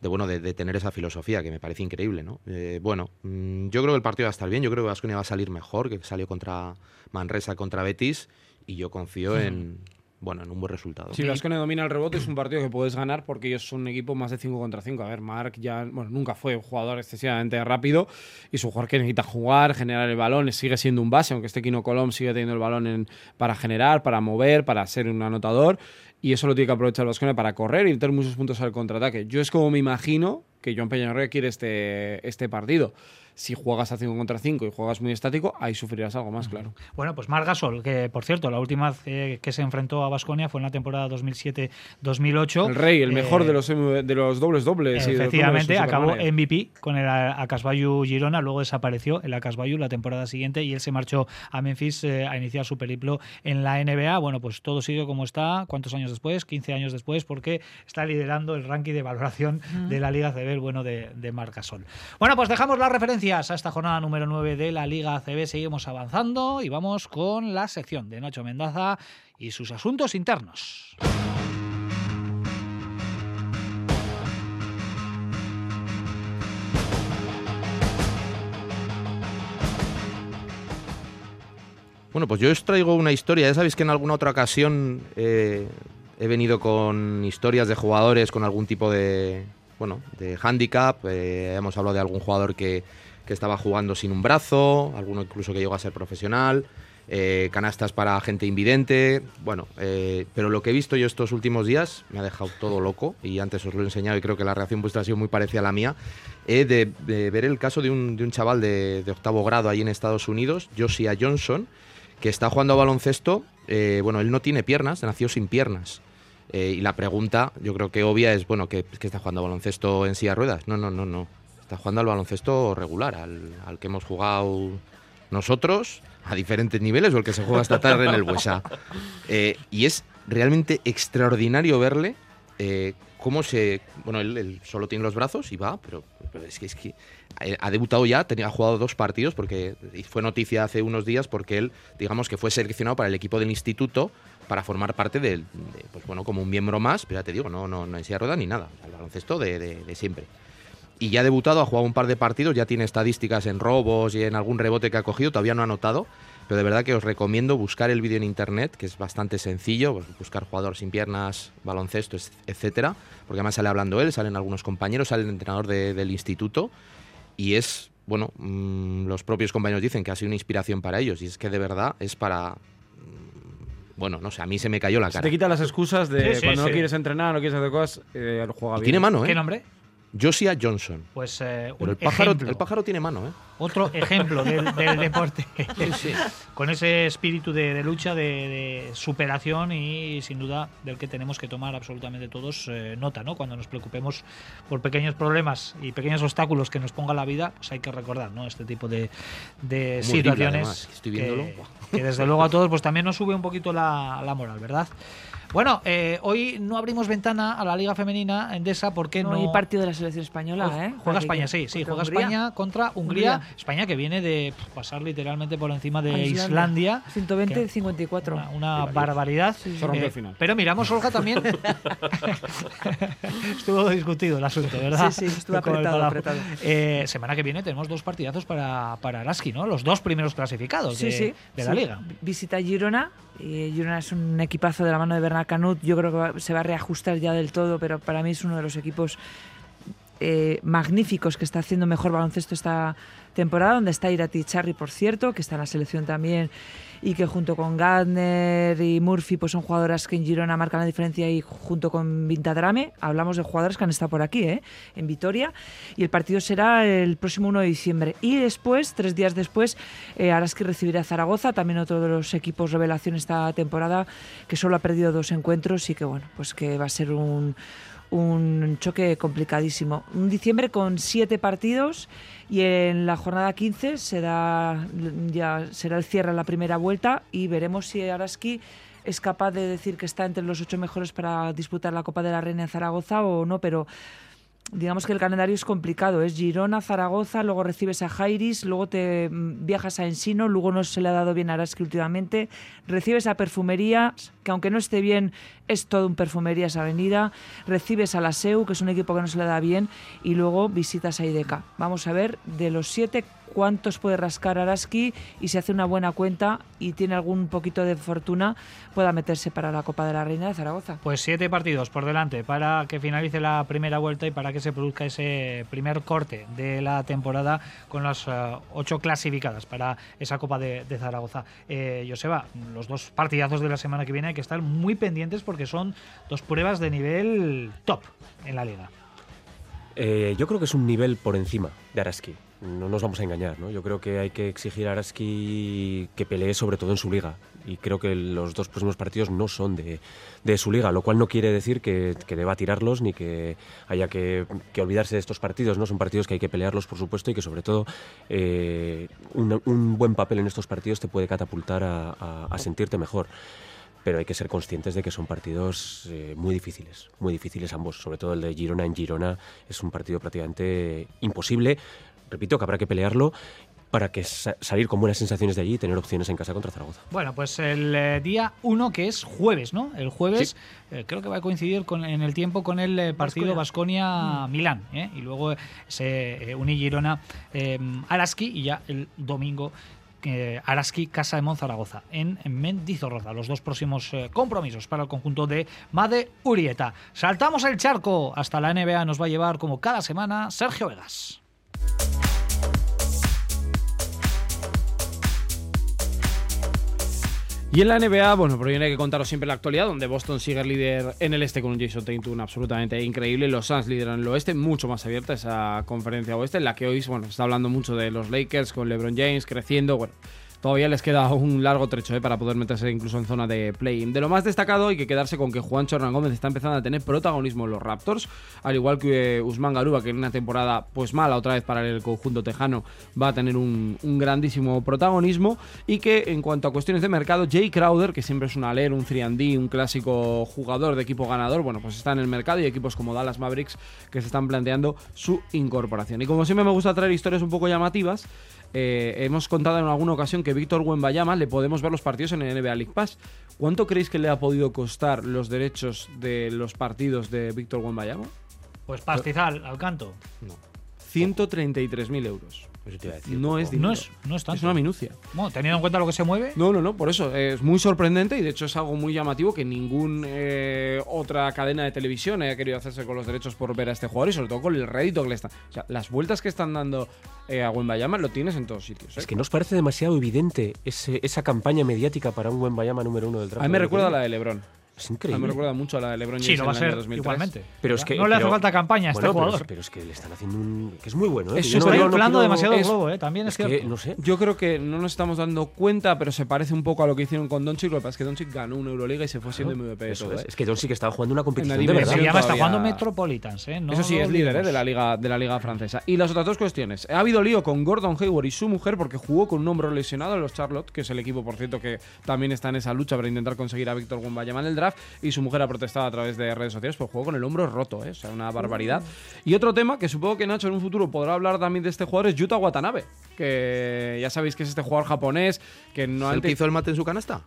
S2: de bueno, de, de tener esa filosofía que me parece increíble, ¿no? Eh, bueno, mm, yo creo que el partido va a estar bien, yo creo que Vasconia va a salir mejor, que salió contra Manresa, contra Betis, y yo confío en, bueno, en un buen resultado.
S4: Si Vasconia domina el rebote es un partido que puedes ganar porque ellos son un equipo más de 5 contra 5. A ver, Marc ya, bueno, nunca fue un jugador excesivamente rápido y su jugador que necesita jugar, generar el balón, sigue siendo un base, aunque este Kino Colom sigue teniendo el balón en- para generar, para mover, para ser un anotador y eso lo tiene que aprovechar Vasconia para correr y meter muchos puntos al contraataque. Yo es como me imagino que John Peñarroya quiere este, este partido. Si juegas a 5 contra 5 y juegas muy estático, ahí sufrirás algo más, claro.
S1: Bueno, pues Marc Gasol, que por cierto, la última vez eh, que se enfrentó a Vasconia fue en la temporada 2007-2008.
S4: El rey, el mejor
S1: Eh,
S4: de los, de los dobles dobles. y de los
S1: Efectivamente, acabó. MVP con el Acasbayu Girona, luego desapareció el Acasbayu la temporada siguiente y él se marchó a Memphis eh, a iniciar su periplo en la NBA. Bueno, pues todo sigue como está. ¿Cuántos años después? 15 años después, porque está liderando el ranking de valoración de la Liga ACB, el bueno de, de Marc Gasol. Bueno, pues dejamos las a esta jornada número 9 de la Liga ACB seguimos avanzando y vamos con la sección de Nacho Mendaza y sus asuntos internos.
S2: Bueno, pues yo os traigo una historia. Ya sabéis que en alguna otra ocasión eh, he venido con historias de jugadores con algún tipo de, bueno, de handicap. Eh, hemos hablado de algún jugador que, que estaba jugando sin un brazo, alguno incluso que llegó a ser profesional. eh, canastas para gente invidente, bueno, eh, pero lo que he visto yo estos últimos días me ha dejado todo loco y antes os lo he enseñado y creo que la reacción vuestra ha sido muy parecida a la mía, eh, de, ver el caso de un, de un chaval de, octavo grado ahí en Estados Unidos, Josiah Johnson, que está jugando a baloncesto, eh, bueno, él no tiene piernas, nació sin piernas. Eh, y la pregunta, yo creo que obvia es, bueno, ¿qué, está jugando baloncesto en silla de ruedas? No, no, no, no. Está jugando al baloncesto regular, al, que hemos jugado nosotros, a diferentes niveles, o el que se juega esta tarde en el Buesa. Eh, y es realmente extraordinario verle eh, cómo se... Bueno, él, solo tiene los brazos y va, pero, es que, es que eh, ha debutado ya, ha jugado dos partidos, porque fue noticia hace unos días porque él, digamos que fue seleccionado para el equipo del instituto para formar parte del, de, pues bueno, como un miembro más, pero ya te digo, no, no, no en silla de ruedas ni nada, el baloncesto de siempre. Y ya ha debutado, ha jugado un par de partidos, ya tiene estadísticas en robos y en algún rebote que ha cogido, todavía no ha anotado, pero de verdad que os recomiendo buscar el vídeo en internet, que es bastante sencillo, pues, buscar jugador sin piernas, baloncesto, es- etcétera, porque además sale hablando él, salen algunos compañeros, sale el entrenador de- del instituto, y es, bueno, mm, los propios compañeros dicen que ha sido una inspiración para ellos, y es que de verdad es para... mm, Bueno, no sé, a mí se me cayó la
S4: Se
S2: cara.
S4: te quita las excusas de
S1: Sí, sí,
S4: cuando
S1: sí.
S4: no quieres entrenar, no quieres hacer cosas, eh, juega
S2: Y
S4: bien.
S2: tiene mano, ¿eh?
S1: ¿Qué nombre?
S2: Josiah Johnson.
S1: Pues eh,
S2: Pero el pájaro, el pájaro tiene mano, ¿eh?
S1: Otro ejemplo del, del deporte. Con ese espíritu de, de lucha, de, de superación y sin duda del que tenemos que tomar absolutamente todos eh, nota, ¿no? Cuando nos preocupemos por pequeños problemas y pequeños obstáculos que nos ponga la vida, pues hay que recordar, ¿no? Este tipo de, de
S2: Muy horrible,
S1: situaciones
S2: estoy
S1: que, que desde luego a todos pues también nos sube un poquito la, la moral, ¿verdad? Bueno, eh, hoy no abrimos ventana a la Liga Femenina Endesa porque no,
S3: No, hay partido de la selección española,
S1: Juega-
S3: ¿eh?
S1: Juega España, sí, sí, juega
S3: Hungría.
S1: España contra Hungría.
S3: Hungría.
S1: España que viene de pasar literalmente por encima de
S3: A
S1: Islandia.
S3: 120-54.
S1: Una, una barbaridad.
S3: Sí, sí.
S1: Eh. Pero miramos, Olga, también. estuvo discutido el asunto, ¿verdad?
S3: Sí, sí, estuvo apretado, apretado.
S1: Eh, semana que viene tenemos dos partidazos para, para Araski, ¿no? Los dos primeros clasificados
S3: Sí,
S1: de,
S3: sí,
S1: de la
S3: sí.
S1: liga.
S3: Visita Girona. Y Girona es un equipazo de la mano de Bernard Canut. Yo creo que se va a reajustar ya del todo, pero para mí es uno de los equipos eh, magníficos que está haciendo mejor baloncesto esta temporada, donde está Irati Charri, por cierto, que está en la selección también, y que junto con Gardner y Murphy pues son jugadoras que en Girona marcan la diferencia y junto con Vintadrame, hablamos de jugadores que han estado por aquí, ¿eh? en Vitoria, y el partido será el próximo 1 de diciembre. Y después, tres días después, eh, Araski recibirá a Zaragoza, también otro de los equipos revelación esta temporada, que solo ha perdido dos encuentros y que bueno, pues que va a ser un un choque complicadísimo. Un diciembre con siete partidos y en la jornada 15 será, ya será el cierre la primera vuelta y veremos si Araski es capaz de decir que está entre los ocho mejores para disputar la Copa de la Reina en Zaragoza o no, pero digamos que el calendario es complicado. Es Girona, Zaragoza, luego recibes a Jairis, luego te mm, viajas a Ensino, luego no se le ha dado bien a Araski últimamente, recibes a Perfumería, que aunque no esté bien, es todo un Perfumerías Avenida, recibes a la SEU, que es un equipo que no se le da bien, y luego visitas a IDECA. Vamos a ver de los siete cuántos puede rascar Araski y si hace una buena cuenta y tiene algún poquito de fortuna, pueda meterse para la Copa de la Reina de Zaragoza.
S1: Pues siete partidos por delante para que finalice la primera vuelta y para que se produzca ese primer corte de la temporada con las eh, ocho clasificadas para esa Copa de, de Zaragoza. Eh, Joseba, los dos partidazos de la semana que viene hay que estar muy pendientes porque son dos pruebas de nivel top en la liga.
S5: Eh, yo creo que es un nivel por encima de Araski. No nos vamos a engañar, ¿no? Yo creo que hay que exigir a Araski que pelee sobre todo en su liga. Y creo que los dos próximos partidos no son de, de su liga, lo cual no quiere decir que, que deba tirarlos ni que haya que, que olvidarse de estos partidos, ¿no? Son partidos que hay que pelearlos, por supuesto, y que sobre todo eh, un, un buen papel en estos partidos te puede catapultar a, a- sentirte mejor pero hay que ser conscientes de que son partidos eh, muy difíciles, muy difíciles ambos, sobre todo el de Girona en Girona es un partido prácticamente imposible, repito que habrá que pelearlo para que sa- salir con buenas sensaciones de allí y tener opciones en casa contra Zaragoza.
S1: Bueno, pues el eh, día 1, que es jueves, ¿no? El jueves eh, creo que va a coincidir con, en el tiempo con el eh, partido Basconia-Milán. Y luego ese eh, Uni Girona eh, Araski y ya el domingo eh, Araski Casa de Monzaragoza en Mendizorroza. Los dos próximos eh, compromisos para el conjunto de Made Urieta. Saltamos el charco hasta la NBA. Nos va a llevar como cada semana Sergio Vegas.
S4: Y en la NBA, bueno, pero hay que contaros siempre la actualidad, donde Boston sigue líder en el este con un Jason Tatum absolutamente increíble. Los Suns lideran el oeste, mucho más abierta esa conferencia oeste, en la que hoy, bueno, se está hablando mucho de los Lakers con LeBron James creciendo, bueno. Todavía les queda un largo trecho ¿eh? para poder meterse incluso en zona de play-in. De lo más destacado hay que quedarse con que Juan Hernán Gómez está empezando a tener protagonismo en los Raptors, al igual que eh, Usman Garuba, que en una temporada pues mala otra vez para el conjunto tejano va a tener un, un grandísimo protagonismo y que en cuanto a cuestiones de mercado, Jay Crowder, que siempre es un aler, un 3D, un clásico jugador de equipo ganador, bueno, pues está en el mercado y equipos como Dallas Mavericks que se están planteando su incorporación. Y como siempre me gusta traer historias un poco llamativas, eh, hemos contado en alguna ocasión que Víctor Wembayama le podemos ver los partidos en el NBA League Pass. ¿Cuánto creéis que le ha podido costar los derechos de los partidos de Víctor Wembayama?
S1: Pues pastizal, al canto.
S4: No. 133.000 euros.
S2: Eso te iba a decir.
S4: No es
S1: No
S4: dinero.
S1: es, no es tanto.
S4: Es una minucia.
S1: Bueno, teniendo en cuenta lo que se mueve.
S4: No, no, no, por eso es muy sorprendente y de hecho es algo muy llamativo que ningún eh, otra cadena de televisión haya querido hacerse con los derechos por ver a este jugador y sobre todo con el rédito que le están. O sea, las vueltas que están dando eh, a Wembayama lo tienes en todos sitios. ¿eh?
S5: Es que nos parece demasiado evidente ese- esa campaña mediática para un buen Bayama número uno del draft.
S4: a mí me recuerda a la de LeBron.
S5: Es
S4: A mí
S5: increíble.
S4: me recuerda mucho a la de LeBron
S1: Sí,
S4: James
S1: lo va a
S4: en el año
S1: ser
S4: 2003.
S1: igualmente.
S5: Pero es que,
S1: no le hace
S5: pero-
S1: falta campaña a este
S5: Bueno, pero es-
S1: jugador.
S5: Pero es, que le están haciendo un. que es muy bueno, ¿eh?
S4: Es
S5: Que
S1: Está
S5: no- no
S1: inflando demasiado
S4: es-
S1: globo, ¿eh? También es,
S5: Es que,
S1: cierto.
S5: no sé.
S4: Yo creo que no nos estamos dando cuenta, pero se parece un poco a lo que hicieron con Doncic. Lo que pasa es que Doncic ganó una Euroliga y se fue siendo MVP de
S5: Eso
S4: todo.
S5: es.
S4: ¿eh?
S5: Es que Doncic estaba jugando una competición de
S4: dimensión
S5: verdad.
S1: Se llama está jugando Metropolitans, ¿eh? No
S4: Eso sí, es líder ¿eh? de, la liga, de la liga francesa. Y las otras dos cuestiones. Ha habido lío con Gordon Hayward y su mujer porque jugó con un hombro lesionado en los Charlotte, que es el equipo, por cierto, que también está en esa lucha para intentar conseguir a Víctor Wembanyama en el draft. Y su mujer ha protestado a través de redes sociales, pues jugó con el hombro roto, ¿eh? o sea, una barbaridad. Y otro tema que supongo que Nacho en un futuro podrá hablar también de este jugador es Yuta Watanabe, que ya sabéis que es este jugador japonés que no
S2: ¿El que
S4: antes
S2: hizo el mate en su canasta?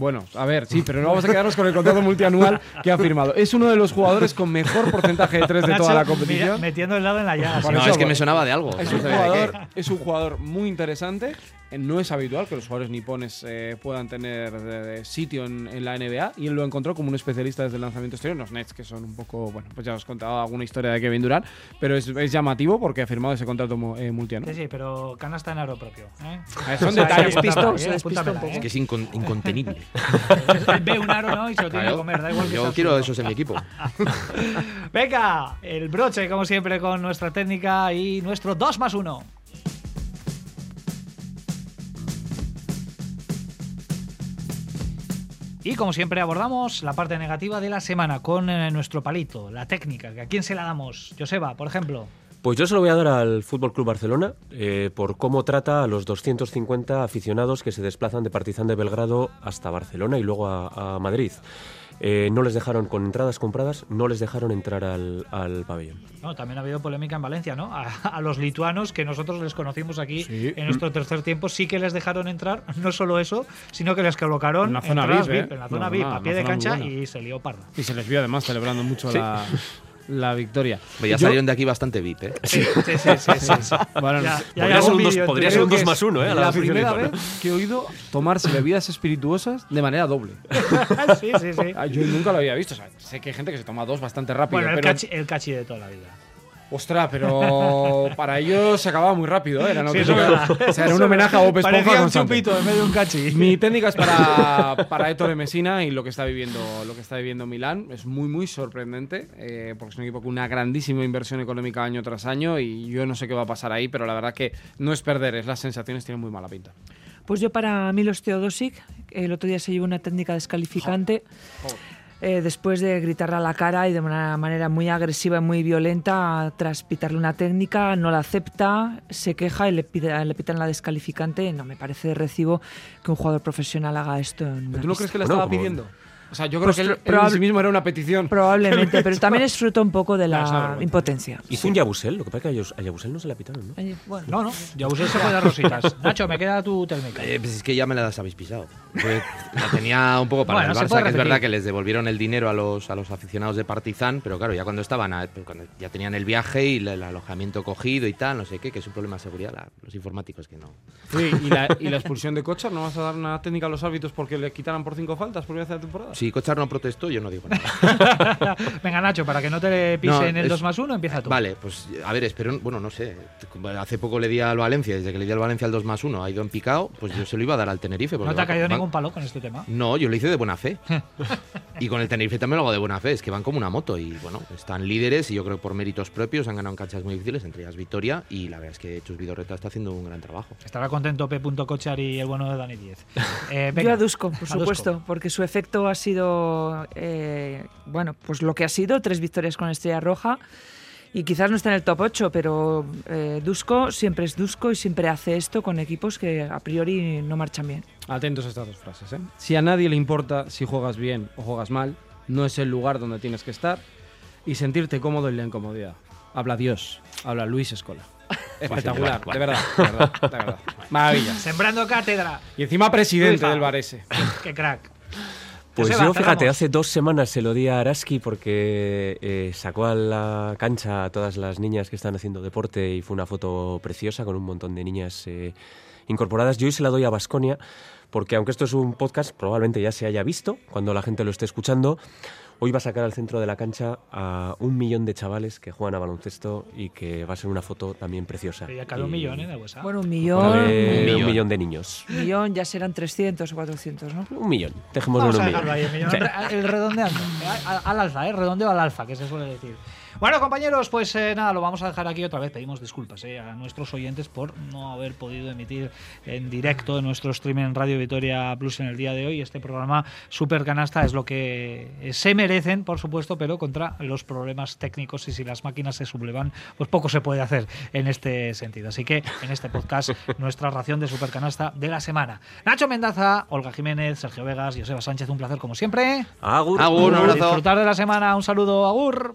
S4: bueno, a ver, sí, pero no vamos a quedarnos con el contrato multianual que ha firmado. Es uno de los jugadores con mejor porcentaje de tres de toda la competición.
S1: metiendo el lado en la llaga.
S4: Por
S2: no,
S4: eso,
S2: es que me sonaba de algo.
S4: Es un, jugador, es un jugador muy interesante. No es habitual que los jugadores nipones eh, puedan tener eh, sitio en, en la NBA y él lo encontró como un especialista desde el lanzamiento exterior. Los Nets, que son un poco, bueno, pues ya os contaba alguna historia de Kevin Durant, pero es, es llamativo porque ha firmado ese contrato eh, multianual.
S1: Sí, sí, pero canasta en aro propio.
S4: Son detalles.
S2: Es que es incon- incontenible.
S1: Ve un aro, ¿no? Y se lo tiene que comer, da igual que
S2: Yo quiero esos en mi equipo.
S1: Venga, el broche, como siempre, con nuestra técnica y nuestro 2 más 1. Y como siempre abordamos la parte negativa de la semana con eh, nuestro palito, la técnica. que ¿A quién se la damos? Joseba, por ejemplo.
S5: Pues yo se lo voy a dar al Fútbol Club Barcelona eh, por cómo trata a los 250 aficionados que se desplazan de Partizan de Belgrado hasta Barcelona y luego a, a Madrid. Eh, no les dejaron, con entradas compradas, no les dejaron entrar al, al pabellón.
S1: No, también ha habido polémica en Valencia, ¿no? A, a los lituanos que nosotros les conocimos aquí
S4: Sí.
S1: en nuestro tercer tiempo, sí que les dejaron entrar, no solo eso, sino que les colocaron
S4: En la zona VIP, ¿eh?
S1: en la zona
S4: No,
S1: VIP, a pie de
S4: zona
S1: cancha y se lió parda.
S4: Y se les vio además celebrando mucho la, la victoria.
S2: Pues ya
S4: Yo-
S2: salieron de aquí bastante VIP, ¿eh?
S1: Sí, sí, sí, sí, sí, sí.
S4: Bueno,
S1: Ya-
S4: no-
S1: ya hay
S5: podría ser un dos-
S1: vídeo en
S5: podría
S1: Twitter.
S5: ser un
S4: creo que
S5: dos
S4: es
S5: más uno, ¿eh? a la
S4: La
S5: afición
S4: primera vez que he oído tomarse bebidas espirituosas de manera doble.
S1: sí, sí, sí.
S4: Ah, Yo nunca lo había visto. O sea, sé que hay gente que se toma dos bastante rápido.
S1: Bueno, el
S4: pero,
S1: cachi, el cachi de toda la vida.
S4: Ostras, pero para ellos se acababa muy rápido. ¿eh? Era,
S1: Sí, eso es verdad.
S4: o sea, era un homenaje a Bob Esponja
S1: Parecía un chupito en medio de un cachi.
S4: Mi técnica es para, para Héctor de Mesina y lo que está viviendo lo que está viviendo Milán es muy muy sorprendente eh, porque es un equipo con una grandísima inversión económica año tras año y yo no sé qué va a pasar ahí pero la verdad que no es perder es las sensaciones tienen muy mala pinta
S3: Pues yo para Milos Teodosic, el otro día se llevó una técnica descalificante. Eh, después de gritarle a la cara y de una manera muy agresiva y muy violenta, tras pitarle una técnica, no la acepta, se queja y le, pide- le pitan la descalificante. No me parece de recibo que un jugador profesional haga esto. En una
S4: ¿Pero tú no
S3: pista.
S4: crees que la
S5: Bueno,
S4: estaba pidiendo? O sea, yo creo
S3: Pues
S4: que él, él en sí mismo era una petición.
S3: Probablemente, pero también es fruto un poco de la impotencia.
S5: Hizo un Yabusel, lo que pasa es que a Yabus- a Yabusel no se la pitaron, ¿no?
S3: Oye, bueno.
S1: No, no, ya usé se puede dar rositas. Nacho, me queda tu técnica.
S2: Eh, pues es que ya me las habéis pisado. Pues, la tenía un poco para
S1: Bueno,
S2: el Barça, que es verdad que les devolvieron el dinero a los, a los aficionados de Partizan, pero claro, ya cuando estaban, a- cuando ya tenían el viaje y el, el alojamiento cogido y tal, no sé qué, que es un problema de seguridad, la- los informáticos que no.
S4: Sí, y la, y la expulsión de Kochar, ¿no vas a dar una técnica a los árbitros porque le quitaran por cinco faltas por primera de la temporada?
S2: Si Kochar no protestó, yo no digo nada.
S1: Venga, Nacho, para que no te
S2: No,
S1: pisen el
S2: es-
S1: 2 más 1, empieza tú.
S2: Vale, pues a ver, espero, bueno, no sé. Hace poco le di al Valencia, desde que le di al Valencia al 2 más 1, ha ido en picado, pues yo se lo iba a dar al Tenerife.
S1: no te ha caído
S2: van-
S1: ningún palo con este tema.
S2: No, yo lo hice de buena fe. y con el Tenerife también lo hago de buena fe, es que van como una moto y bueno, están líderes y yo creo que por méritos propios han ganado en canchas muy difíciles, entre ellas Vitoria y la verdad es que Chus Vidorreta está haciendo un gran trabajo.
S1: Estará contento P. Cochar y el bueno de Dani 10. Eh,
S3: Yo
S1: venga,
S3: a Dusko, por
S1: a Dusko.
S3: supuesto, porque su efecto ha sido, eh, bueno, pues lo que ha sido, tres victorias con Estrella Roja. Y quizás no está en el top 8, pero eh, Dusko siempre es Dusko y siempre hace esto con equipos que a priori no marchan bien.
S4: Atentos a estas dos frases. ¿eh? Si a nadie le importa si juegas bien o juegas mal, no es el lugar donde tienes que estar y sentirte cómodo en la incomodidad. Habla Dios, habla Luis Escola. Espectacular, de verdad, de verdad, de verdad. Maravilla.
S1: Sembrando cátedra.
S4: Y encima presidente del Varese.
S1: Qué crack.
S5: Pues yo, fíjate, hace dos semanas se lo di a Araski porque eh, sacó a la cancha a todas las niñas que están haciendo deporte y fue una foto preciosa con un montón de niñas eh, incorporadas. Yo hoy se la doy a Basconia porque aunque esto es un podcast, probablemente ya se haya visto cuando la gente lo esté escuchando. Hoy va a sacar al centro de la cancha a un millón de chavales que juegan a baloncesto y que va a ser una foto también preciosa.
S1: Y un millón, ¿eh? De.
S3: Bueno, un millón,
S5: un,
S2: Un millón.
S5: millón de niños.
S3: un millón ya serán 300 o 400, ¿no?
S5: Un millón. Dejémoslo
S1: Vamos
S5: en
S1: a
S5: un millón.
S1: ahí, el, millón, el redondeando. Al, al alza, ¿eh? Redondeo al alfa, que se suele decir. Bueno, compañeros, pues eh, nada, lo vamos a dejar aquí otra vez. Pedimos disculpas eh, a nuestros oyentes por no haber podido emitir en directo en nuestro stream en Radio Vitoria Plus en el día de hoy. Este programa Super Canasta es lo que eh, se merecen, por supuesto, pero contra los problemas técnicos y si las máquinas se sublevan, pues poco se puede hacer en este sentido. Así que en este podcast, nuestra ración de Super Canasta de la semana. Nacho Mendaza, Olga Jiménez, Sergio Vegas, Joseba Sánchez, un placer como siempre.
S5: Agur.
S2: Agur, un abrazo.
S1: Disfrutar de la semana, un saludo, Agur.